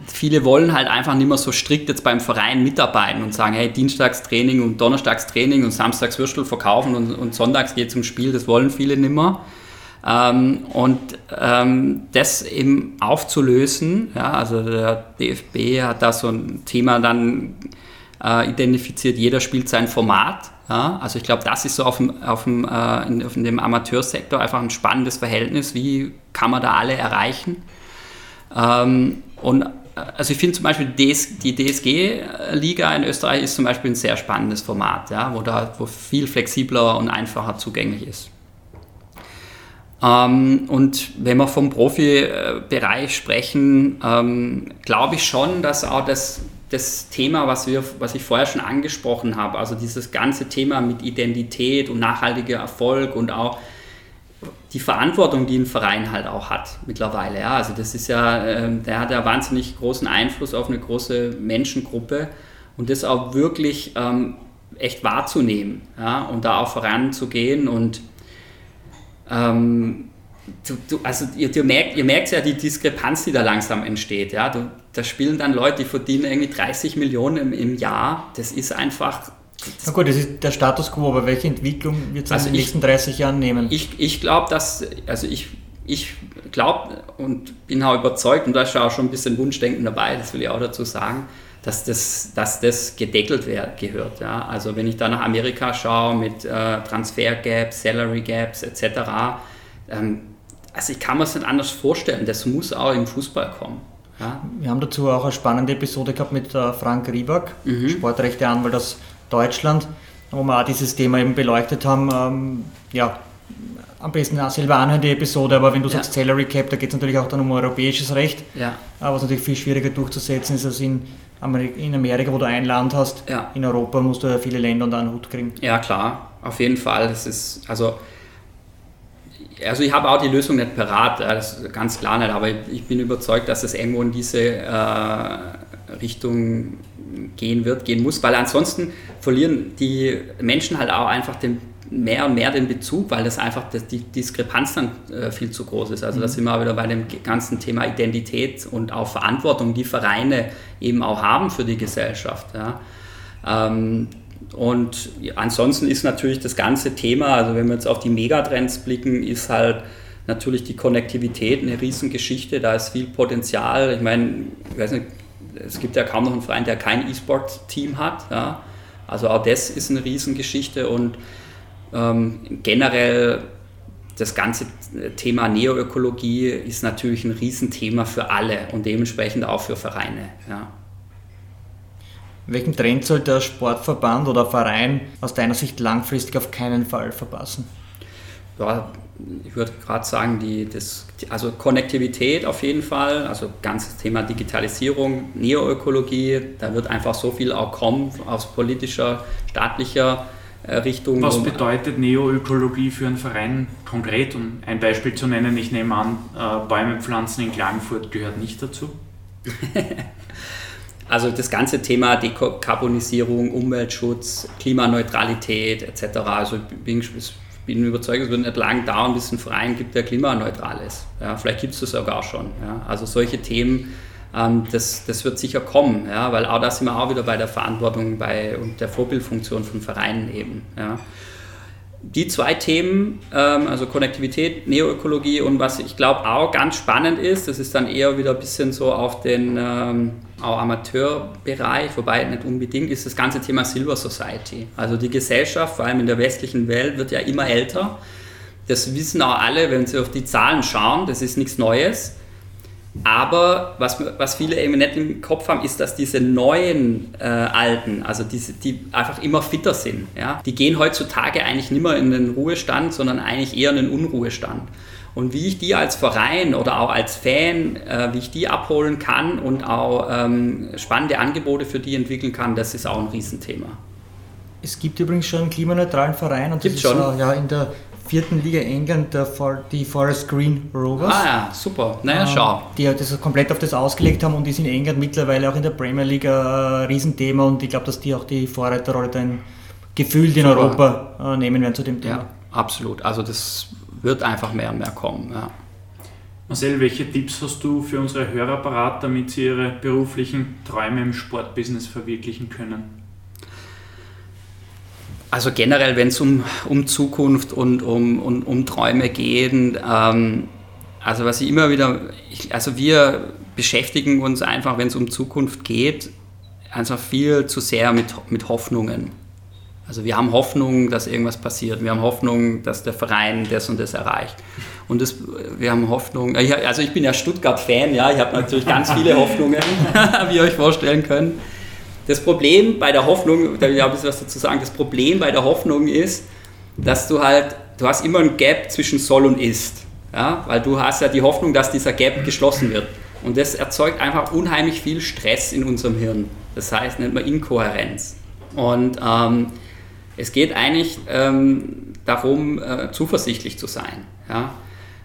viele wollen halt einfach nicht mehr so strikt jetzt beim Verein mitarbeiten und sagen, hey, Dienstagstraining und Donnerstagstraining und Samstags Würstel verkaufen und, und Sonntags geht zum Spiel, das wollen viele nicht mehr. Ähm, und ähm, das eben aufzulösen, ja, also der DFB hat da so ein Thema dann äh, identifiziert, jeder spielt sein Format. Ja, also ich glaube, das ist so auf dem, auf, dem, äh, in, auf dem Amateursektor einfach ein spannendes Verhältnis, wie kann man da alle erreichen. Ähm, und also ich finde zum Beispiel die DSG-Liga in Österreich ist zum Beispiel ein sehr spannendes Format, ja, wo, da, wo viel flexibler und einfacher zugänglich ist. Ähm, und wenn wir vom Profibereich sprechen, ähm, glaube ich schon, dass auch das, das Thema, was, wir, was ich vorher schon angesprochen habe, also dieses ganze Thema mit Identität und nachhaltiger Erfolg und auch die Verantwortung, die ein Verein halt auch hat mittlerweile. Ja. Also das ist ja, äh, der hat ja wahnsinnig großen Einfluss auf eine große Menschengruppe und das auch wirklich ähm, echt wahrzunehmen ja, und da auch voranzugehen und ähm, du, du, also ihr, ihr, merkt, ihr merkt ja die Diskrepanz, die da langsam entsteht. Ja. Du, da spielen dann Leute, die verdienen irgendwie 30 Millionen im, im Jahr. Das ist einfach na gut, das ist der Status quo, aber welche Entwicklung wird es also in den nächsten 30 Jahren nehmen? Ich, ich glaube, dass, also ich, ich glaube und bin auch überzeugt, und da ist auch schon ein bisschen Wunschdenken dabei, das will ich auch dazu sagen, dass das, dass das gedeckelt wär, gehört. Ja? Also wenn ich da nach Amerika schaue mit äh, Transfer Gaps, Salary Gaps etc., ähm, also ich kann mir es nicht anders vorstellen, das muss auch im Fußball kommen. Ja? Wir haben dazu auch eine spannende Episode gehabt mit äh, Frank Rieback, mhm. Sportrechteanwalt aus Deutschland, wo wir auch dieses Thema eben beleuchtet haben. Ähm, ja, am besten selber anhören die Episode, aber wenn du ja. sagst Salary Cap, da geht es natürlich auch dann um europäisches Recht, ja. was natürlich viel schwieriger durchzusetzen ist als in, in Amerika, wo du ein Land hast. Ja. In Europa musst du ja viele Länder unter einen Hut kriegen. Ja, klar, auf jeden Fall. Das ist, also, also ich habe auch die Lösung nicht parat, das ist ganz klar nicht, aber ich bin überzeugt, dass es irgendwo in diese äh, Richtung gehen wird, gehen muss, weil ansonsten verlieren die Menschen halt auch einfach den, mehr und mehr den Bezug, weil das einfach das, die Diskrepanz dann äh, viel zu groß ist. Also mhm. da sind wir auch wieder bei dem ganzen Thema Identität und auch Verantwortung, die Vereine eben auch haben für die Gesellschaft. Ja. Ähm, und ansonsten ist natürlich das ganze Thema, also wenn wir jetzt auf die Megatrends blicken, ist halt natürlich die Konnektivität eine Riesengeschichte, da ist viel Potenzial. Ich meine, ich weiß nicht, es gibt ja kaum noch einen Verein, der kein E-Sport-Team hat. Ja. Also auch das ist eine Riesengeschichte und ähm, generell das ganze Thema Neoökologie ist natürlich ein Riesenthema für alle und dementsprechend auch für Vereine. Ja. Welchen Trend sollte der Sportverband oder Verein aus deiner Sicht langfristig auf keinen Fall verpassen? Ja, ich würde gerade sagen, die, das, also Konnektivität auf jeden Fall, also ganzes Thema Digitalisierung, Neoökologie, da wird einfach so viel auch kommen aus politischer, staatlicher Richtung. Was bedeutet Neoökologie für einen Verein konkret? Um ein Beispiel zu nennen, ich nehme an, äh, Bäume pflanzen in Klagenfurt gehört nicht dazu. also das ganze Thema Dekarbonisierung, Umweltschutz, Klimaneutralität etc. Also ich bin, bin überzeugt, es wird nicht lang dauern, bis es einen Verein gibt, der klimaneutral ist. Ja, vielleicht gibt es das sogar schon. Ja. Also solche Themen, ähm, das, das wird sicher kommen, ja, weil auch da sind wir auch wieder bei der Verantwortung bei, und der Vorbildfunktion von Vereinen eben. Ja. Die zwei Themen, ähm, also Konnektivität, Neoökologie und was ich glaube auch ganz spannend ist, das ist dann eher wieder ein bisschen so auf den ähm, auch Amateurbereich, wobei nicht unbedingt, ist das ganze Thema Silver Society. Also die Gesellschaft, vor allem in der westlichen Welt, wird ja immer älter. Das wissen auch alle, wenn sie auf die Zahlen schauen, das ist nichts Neues. Aber was, was viele eben nicht im Kopf haben, ist, dass diese neuen äh, Alten, also diese, die einfach immer fitter sind, ja, die gehen heutzutage eigentlich nicht mehr in den Ruhestand, sondern eigentlich eher in den Unruhestand. Und wie ich die als Verein oder auch als Fan, äh, wie ich die abholen kann und auch ähm, spannende Angebote für die entwickeln kann, das ist auch ein Riesenthema. Es gibt übrigens schon einen klimaneutralen Verein und das ist schon. ja, in der vierten Liga England die Forest Green Rovers. Ah ja, super. Naja, schau. Die das komplett auf das ausgelegt haben und ist in England mittlerweile auch in der Premier League ein Riesenthema und ich glaube, dass die auch die Vorreiterrolle dann gefühlt in Europa äh, nehmen werden zu dem Thema. Ja, absolut. Also das wird einfach mehr und mehr kommen. Ja. Marcel, welche Tipps hast du für unsere Hörer parat, damit sie ihre beruflichen Träume im Sportbusiness verwirklichen können? Also generell, wenn es um, um Zukunft und um, um, um Träume geht, ähm, also was ich immer wieder, ich, also wir beschäftigen uns einfach, wenn es um Zukunft geht, einfach viel zu sehr mit, mit Hoffnungen. Also wir haben Hoffnung, dass irgendwas passiert. Wir haben Hoffnung, dass der Verein das und das erreicht. Und das, wir haben Hoffnung, also ich bin ja Stuttgart-Fan, ja, ich habe natürlich ganz viele Hoffnungen, wie ihr euch vorstellen könnt. Das Problem bei der Hoffnung, da will ich was dazu sagen, das Problem bei der Hoffnung ist, dass du halt, du hast immer ein Gap zwischen soll und ist. Ja? Weil du hast ja die Hoffnung, dass dieser Gap geschlossen wird. Und das erzeugt einfach unheimlich viel Stress in unserem Hirn. Das heißt, nennt man Inkohärenz. Und ähm, es geht eigentlich ähm, darum, äh, zuversichtlich zu sein. Ja?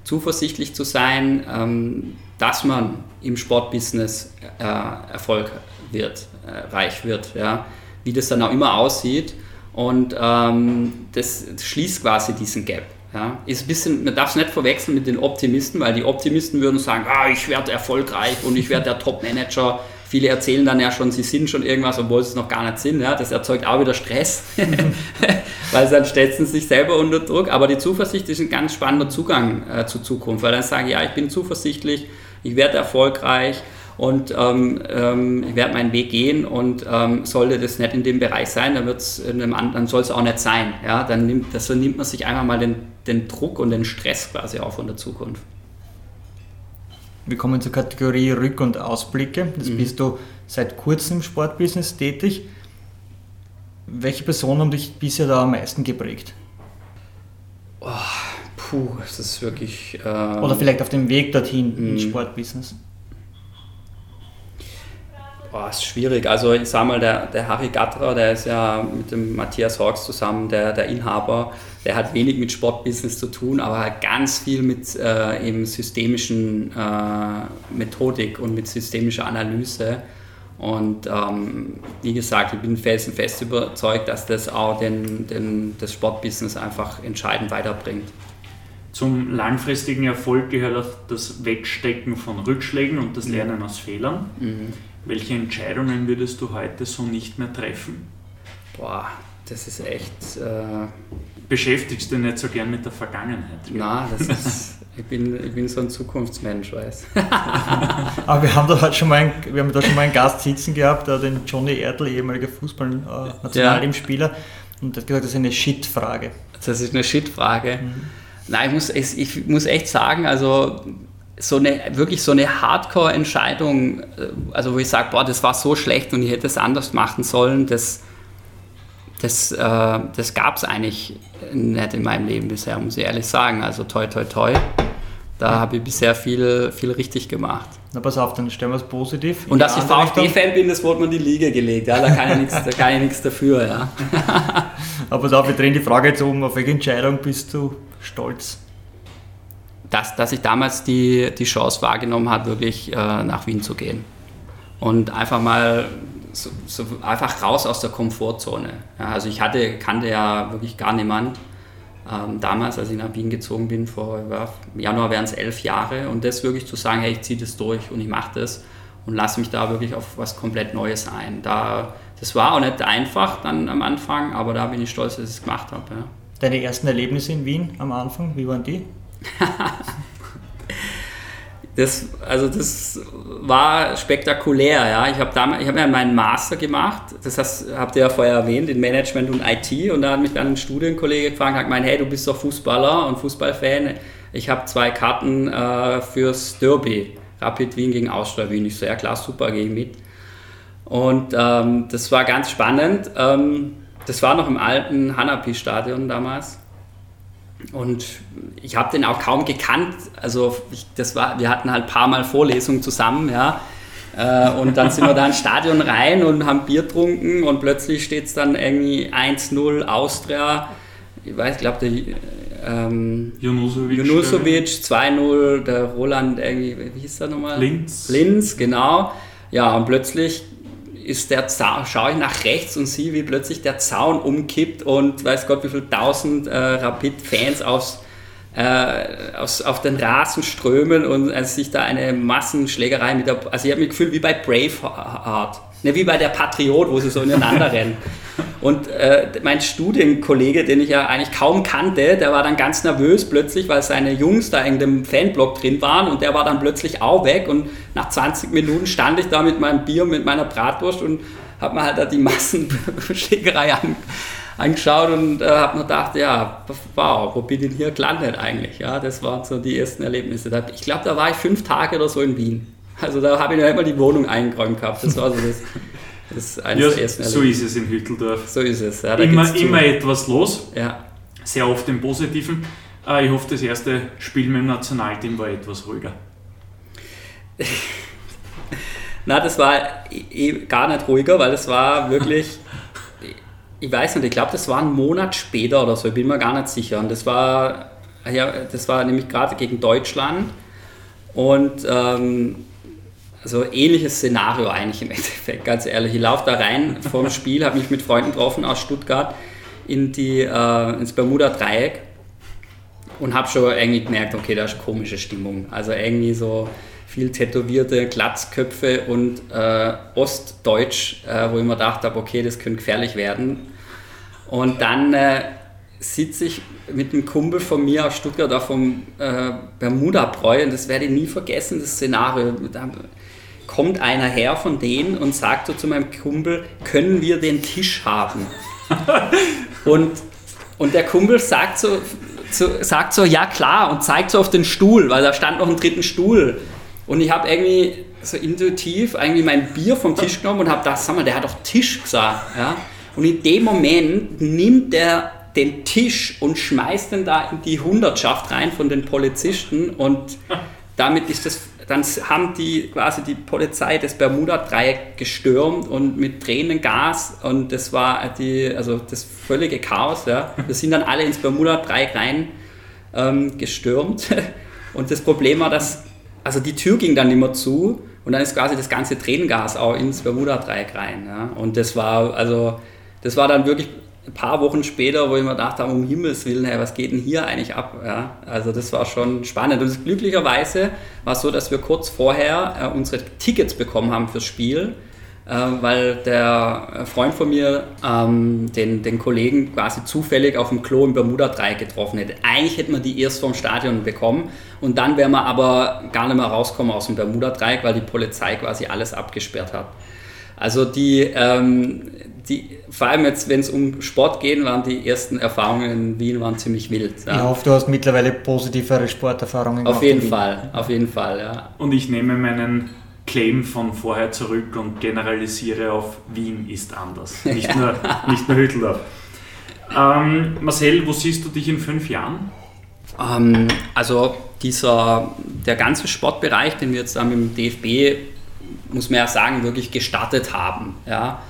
Zuversichtlich zu sein, ähm, dass man im Sportbusiness äh, Erfolg wird, äh, reich wird, ja? wie das dann auch immer aussieht. Und ähm, das, schließt quasi diesen Gap. Ja? Ist bisschen, man darf es nicht verwechseln mit den Optimisten, weil die Optimisten würden sagen, ah, ich werde erfolgreich und ich werde der Top-Manager. Viele erzählen dann ja schon, sie sind schon irgendwas, obwohl sie es noch gar nicht sind. Ja? Das erzeugt auch wieder Stress, weil dann setzen sie sich selber unter Druck. Aber die Zuversicht ist ein ganz spannender Zugang äh, zur Zukunft, weil dann sagen, ja, ich bin zuversichtlich, ich werde erfolgreich und ähm, ähm, ich werde meinen Weg gehen und ähm, sollte das nicht in dem Bereich sein, dann, wird's in einem anderen, dann soll es auch nicht sein. Ja? Dann nimmt, das, nimmt man sich einfach mal den, den Druck und den Stress quasi auch von der Zukunft. Wir kommen zur Kategorie Rück- und Ausblicke. Das mhm. bist du seit kurzem im Sportbusiness tätig. Welche Personen haben dich bisher da am meisten geprägt? Oh, puh, das ist wirklich. Äh, Oder vielleicht auf dem Weg dorthin ins mhm. Sportbusiness. Boah, ist schwierig. Also ich sag mal, der, der Harry Gatterer, der ist ja mit dem Matthias Hawks zusammen der, der Inhaber, der hat wenig mit Sportbusiness zu tun, aber hat ganz viel mit äh, eben systemischen äh, Methodik und mit systemischer Analyse. Und ähm, wie gesagt, ich bin felsenfest überzeugt, dass das auch den, den, das Sportbusiness einfach entscheidend weiterbringt. Zum langfristigen Erfolg gehört auch das Wegstecken von Rückschlägen und das Lernen aus Fehlern. Mhm. Welche Entscheidungen würdest du heute so nicht mehr treffen? Boah, das ist echt. Äh Beschäftigst du nicht so gern mit der Vergangenheit? Nein, das ist. Ich bin, ich bin so ein Zukunftsmensch, weiß. Aber wir haben da halt schon mal einen, wir haben da schon mal einen Gast sitzen gehabt, den Johnny Erdl, ehemaliger Fußball-Nationalteamspieler, äh, ja. und der hat gesagt, das ist eine Shit-Frage. Das ist eine Shit-Frage. Mhm. Nein, ich muss, ich muss echt sagen, also so eine, wirklich so eine Hardcore-Entscheidung, äh, also wo ich sage, boah, das war so schlecht und ich hätte es anders machen sollen, das, das, äh, das gab es eigentlich nicht in meinem Leben bisher, muss ich ehrlich sagen. Also toi, toi, toi. Da habe ich bisher viel, viel richtig gemacht. Na pass auf, dann stellen wir es positiv. Und dass ich VfB-Fan bin, das wurde mir in die Liga gelegt. Ja, da kann ich nichts, da nichts dafür. Ja. Aber pass auf, wir drehen die Frage jetzt um. Auf welche Entscheidung bist du stolz? Dass, dass ich damals die, die Chance wahrgenommen habe, wirklich äh, nach Wien zu gehen. Und einfach mal so, so einfach raus aus der Komfortzone. Ja, also ich hatte, kannte ja wirklich gar niemand ähm, damals, als ich nach Wien gezogen bin, vor ja, Januar wären es elf Jahre. Und das wirklich zu sagen, hey, ich ziehe das durch und ich mache das und lasse mich da wirklich auf was komplett Neues ein. Da, das war auch nicht einfach dann am Anfang, aber da bin ich stolz, dass ich es gemacht habe. Ja. Deine ersten Erlebnisse in Wien am Anfang, wie waren die? das, also das war spektakulär. Ja. Ich habe hab ja meinen Master gemacht, das hast, habt ihr ja vorher erwähnt, in Management und IT. Und da hat mich dann ein Studienkollege gefragt, hat gemeint, hey, du bist doch Fußballer und Fußballfan. Ich habe zwei Karten äh, fürs Derby, Rapid Wien gegen Austria Wien. Ich so, ja klar, super, gehe mit. Und ähm, das war ganz spannend. Ähm, das war noch im alten Hanapi-Stadion damals. Und ich habe den auch kaum gekannt. Also ich, das war, wir hatten halt ein paar Mal Vorlesungen zusammen, ja. Äh, und dann sind wir da ins Stadion rein und haben Bier getrunken und plötzlich steht es dann irgendwie 1-0 Austria. Ich weiß, ich glaube, der ähm, Junusovic, Junusovic 2-0, der Roland irgendwie, wie hieß der nochmal? Linz. Linz, genau. Ja, und plötzlich ist der Zaun, schaue ich nach rechts und sehe, wie plötzlich der Zaun umkippt und weiß Gott, wie viele tausend äh, Rapid-Fans aufs, äh, aus, auf den Rasen strömen und also sich da eine Massenschlägerei mit der. Also, ich habe mich gefühlt wie bei Braveheart. Ne, wie bei der Patriot, wo sie so ineinander rennen. Und äh, mein Studienkollege, den ich ja eigentlich kaum kannte, der war dann ganz nervös plötzlich, weil seine Jungs da in dem Fanblock drin waren und der war dann plötzlich auch weg. Und nach 20 Minuten stand ich da mit meinem Bier und mit meiner Bratwurst und habe mir halt da die Massenschlägerei an, angeschaut und äh, habe mir gedacht, ja, wow, wo bin ich denn hier gelandet eigentlich? Ja, das waren so die ersten Erlebnisse. Ich glaube, da war ich fünf Tage oder so in Wien. Also da habe ich noch einmal die Wohnung eingeräumt gehabt. Das war so das, das eines ja, der ersten So ist es in Hütteldorf. So ist es. Ja, immer, immer etwas los. Ja. Sehr oft im Positiven. Äh, ich hoffe, das erste Spiel mit dem Nationalteam war etwas ruhiger. Na, das war gar nicht ruhiger, weil das war wirklich, ich weiß nicht, ich glaube, das war ein Monat später oder so, ich bin mir gar nicht sicher. Und das war, ja, das war nämlich gerade gegen Deutschland. Und ähm, also ähnliches Szenario eigentlich im Endeffekt, ganz ehrlich. Ich laufe da rein vorm Spiel, habe mich mit Freunden getroffen aus Stuttgart in die, äh, ins Bermuda-Dreieck und habe schon irgendwie gemerkt, okay, da ist komische Stimmung. Also irgendwie so viel tätowierte Glatzköpfe und äh, Ostdeutsch, äh, wo ich mir gedacht habe, okay, das könnte gefährlich werden. Und dann äh, sitze ich mit einem Kumpel von mir aus Stuttgart auf vom äh, Bermuda-Bräu und das werde ich nie vergessen, das Szenario. Da kommt einer her von denen und sagt so zu meinem Kumpel, können wir den Tisch haben? und, und der Kumpel sagt so, so, sagt so, ja klar, und zeigt so auf den Stuhl, weil da stand noch ein dritten Stuhl. Und ich habe irgendwie so intuitiv irgendwie mein Bier vom Tisch genommen und habe gedacht, sag mal, der hat doch Tisch gesagt. Ja? Und in dem Moment nimmt der den Tisch und schmeißt den da in die Hundertschaft rein von den Polizisten und damit ist das, dann haben die quasi die Polizei das Bermuda-Dreieck gestürmt und mit Tränengas und das war die, also das völlige Chaos. Ja. Wir sind dann alle ins Bermuda-Dreieck rein ähm, gestürmt und das Problem war, dass also die Tür ging dann immer zu und dann ist quasi das ganze Tränengas auch ins Bermuda-Dreieck rein. Ja. Und das war, also, das war dann wirklich ein paar Wochen später, wo ich mir dachte, um Himmels Willen, hey, was geht denn hier eigentlich ab? Ja, also das war schon spannend. Und glücklicherweise war es so, dass wir kurz vorher äh, unsere Tickets bekommen haben fürs Spiel, äh, weil der Freund von mir ähm, den, den Kollegen quasi zufällig auf dem Klo im Bermuda-Dreieck getroffen hätte. Eigentlich hätten wir die erst vom Stadion bekommen und dann wären wir aber gar nicht mehr rauskommen aus dem Bermuda-Dreieck, weil die Polizei quasi alles abgesperrt hat. Also die, ähm, die, vor allem jetzt, wenn es um Sport geht, waren die ersten Erfahrungen in Wien waren ziemlich wild. Ja. Ich hoffe, du hast mittlerweile positivere Sporterfahrungen gemacht. Auf jeden Fall, auf jeden Fall, ja. Und ich nehme meinen Claim von vorher zurück und generalisiere auf Wien ist anders, nicht nur, nicht nur Hütteldorf. Ähm, Marcel, wo siehst du dich in fünf Jahren? Ähm, also dieser, der ganze Sportbereich, den wir jetzt da mit dem DFB, muss man ja sagen, wirklich gestartet haben. Ja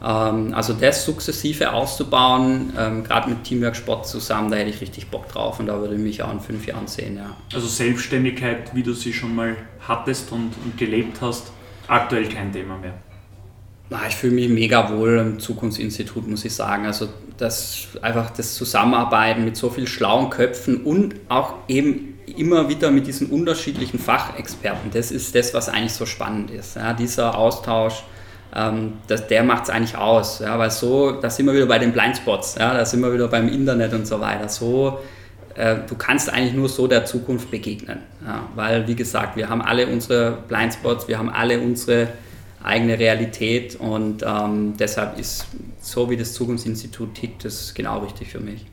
also das sukzessive auszubauen, ähm, gerade mit Teamwork Sport zusammen, da hätte ich richtig Bock drauf und da würde ich mich auch in fünf Jahren sehen. Ja. Also Selbstständigkeit, wie du sie schon mal hattest und, und gelebt hast, aktuell kein Thema mehr. Na, ich fühle mich mega wohl im Zukunftsinstitut, muss ich sagen. Also das einfach das Zusammenarbeiten mit so vielen schlauen Köpfen und auch eben immer wieder mit diesen unterschiedlichen Fachexperten, das ist das, was eigentlich so spannend ist. Ja, dieser Austausch ähm, das, der macht es eigentlich aus. Ja, weil so, da sind wir wieder bei den Blindspots, ja, da sind wir wieder beim Internet und so weiter. So, äh, du kannst eigentlich nur so der Zukunft begegnen. Ja, weil, wie gesagt, wir haben alle unsere Blindspots, wir haben alle unsere eigene Realität und ähm, deshalb ist so wie das Zukunftsinstitut tickt, das genau richtig für mich.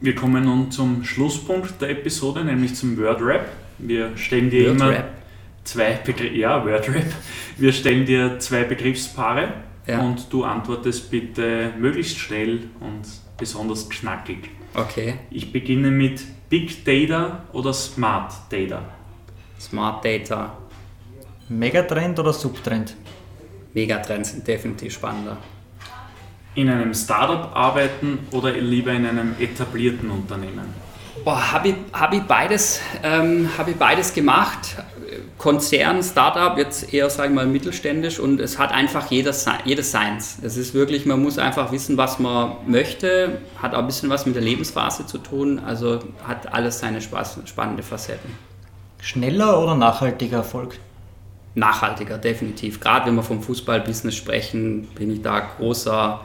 Wir kommen nun zum Schlusspunkt der Episode, nämlich zum Word Rap. Wir stellen dir Word immer Rap zwei Begriffe, ja, Wordrap. Wir stellen dir zwei Begriffspaare ja. und du antwortest bitte möglichst schnell und besonders knackig. Okay. Ich beginne mit Big Data oder Smart Data? Smart Data. Megatrend oder Subtrend? Megatrends sind definitiv spannender. In einem Startup arbeiten oder lieber in einem etablierten Unternehmen? Boah, habe ich, hab ich, beides, ähm, hab ich beides gemacht. Konzern, Startup, jetzt eher, sagen wir mal, mittelständisch und es hat einfach jedes, jedes seins. Es ist wirklich, man muss einfach wissen, was man möchte, hat auch ein bisschen was mit der Lebensphase zu tun, also hat alles seine Spaß, spannende Facetten. Schneller oder nachhaltiger Erfolg? Nachhaltiger, definitiv. Gerade wenn wir vom Fußballbusiness sprechen, bin ich da großer,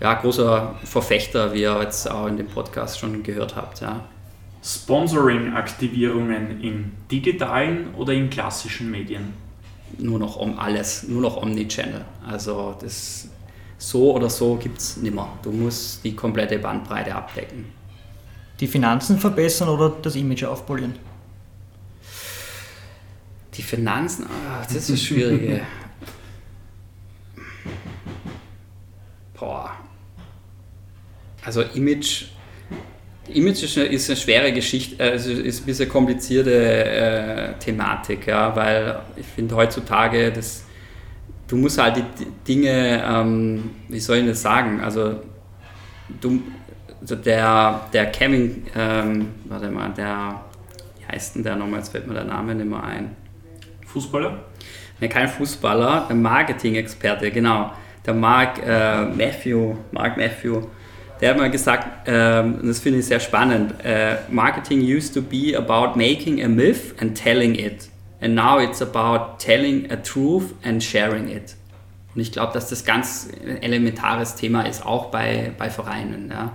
ja, großer Verfechter, wie ihr jetzt auch in dem Podcast schon gehört habt. Ja. Sponsoring-Aktivierungen in digitalen oder in klassischen Medien? Nur noch um alles, nur noch Omnichannel. Also das so oder so gibt es nimmer. Du musst die komplette Bandbreite abdecken. Die Finanzen verbessern oder das Image aufpolieren? Die Finanzen, oh, das ist das Schwierige. Boah. Also Image Image ist eine, ist eine schwere Geschichte, also ist ein bisschen komplizierte äh, Thematik, ja, weil ich finde heutzutage, das, du musst halt die Dinge, ähm, wie soll ich das sagen, also, du, also der, der Kevin, ähm, warte mal, der, wie heißt denn der nochmal, jetzt fällt mir der Name nicht mehr ein. Fußballer? Ne, kein Fußballer, der Marketing-Experte, genau. Der Mark äh, Matthew, Mark Matthew, der hat mal gesagt, ähm, das finde ich sehr spannend, äh, Marketing used to be about making a myth and telling it. And now it's about telling a truth and sharing it. Und ich glaube, dass das ganz elementares Thema ist, auch bei, bei Vereinen. Ja.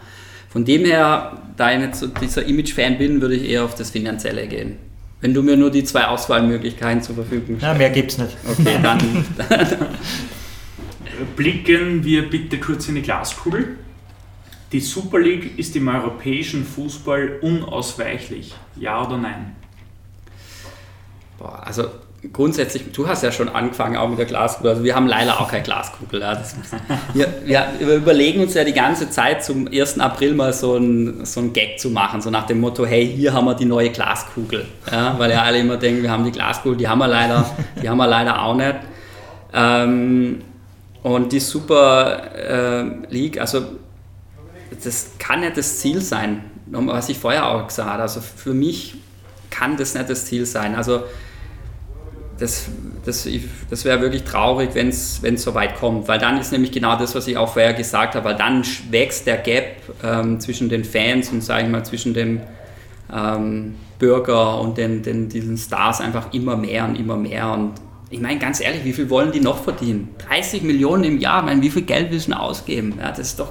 Von dem her, da ich nicht so dieser Image-Fan bin, würde ich eher auf das Finanzielle gehen. Wenn du mir nur die zwei Auswahlmöglichkeiten zur Verfügung stellst. Ja, mehr gibt es nicht. Okay, dann. Blicken wir bitte kurz in die Glaskugel. Die Super League ist im europäischen Fußball unausweichlich. Ja oder nein? Boah, also grundsätzlich, du hast ja schon angefangen auch mit der Glaskugel. Also wir haben leider auch keine Glaskugel. Ja. Das, wir, wir, überlegen uns ja die ganze Zeit zum 1. April mal so ein, so ein Gag zu machen, so nach dem Motto, hey, hier haben wir die neue Glaskugel. Ja, weil ja alle immer denken, wir haben die Glaskugel, die haben wir leider, die haben wir leider auch nicht. Ähm, und die Super äh, League, also das kann nicht das Ziel sein, was ich vorher auch gesagt habe. Also für mich kann das nicht das Ziel sein. Also das, das, das wäre wirklich traurig, wenn es so weit kommt, weil dann ist nämlich genau das, was ich auch vorher gesagt habe, weil dann wächst der Gap ähm, zwischen den Fans und sage ich mal zwischen dem ähm, Bürger und den, den, diesen Stars einfach immer mehr und immer mehr und ich meine ganz ehrlich, wie viel wollen die noch verdienen? 30 Millionen im Jahr, ich meine, wie viel Geld willst du ausgeben? Ja, das ist doch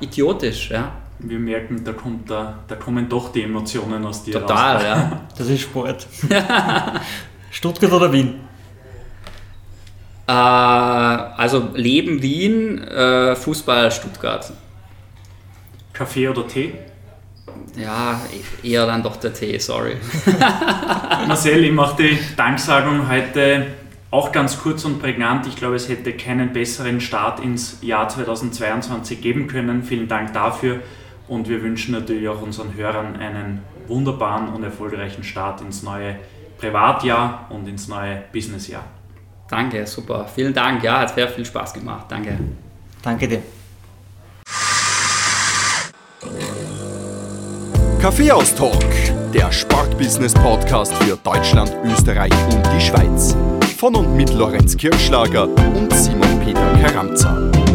idiotisch, ja. Wir merken, da, kommt da, da kommen doch die Emotionen aus dir Total, raus. ja. Das ist Sport. Stuttgart oder Wien? Äh, also Leben Wien, äh, Fußball Stuttgart. Kaffee oder Tee? Ja, eher dann doch der Tee, sorry. Marcel, ich mache die Danksagung heute auch ganz kurz und prägnant, ich glaube, es hätte keinen besseren Start ins Jahr 2022 geben können. Vielen Dank dafür und wir wünschen natürlich auch unseren Hörern einen wunderbaren und erfolgreichen Start ins neue Privatjahr und ins neue Businessjahr. Danke, super. Vielen Dank. Ja, hat sehr viel Spaß gemacht. Danke. Danke dir. Kaffeehaus-Talk, der Sportbusiness-Podcast für Deutschland, Österreich und die Schweiz von und mit Lorenz Kirschlager und Simon Peter Karamza.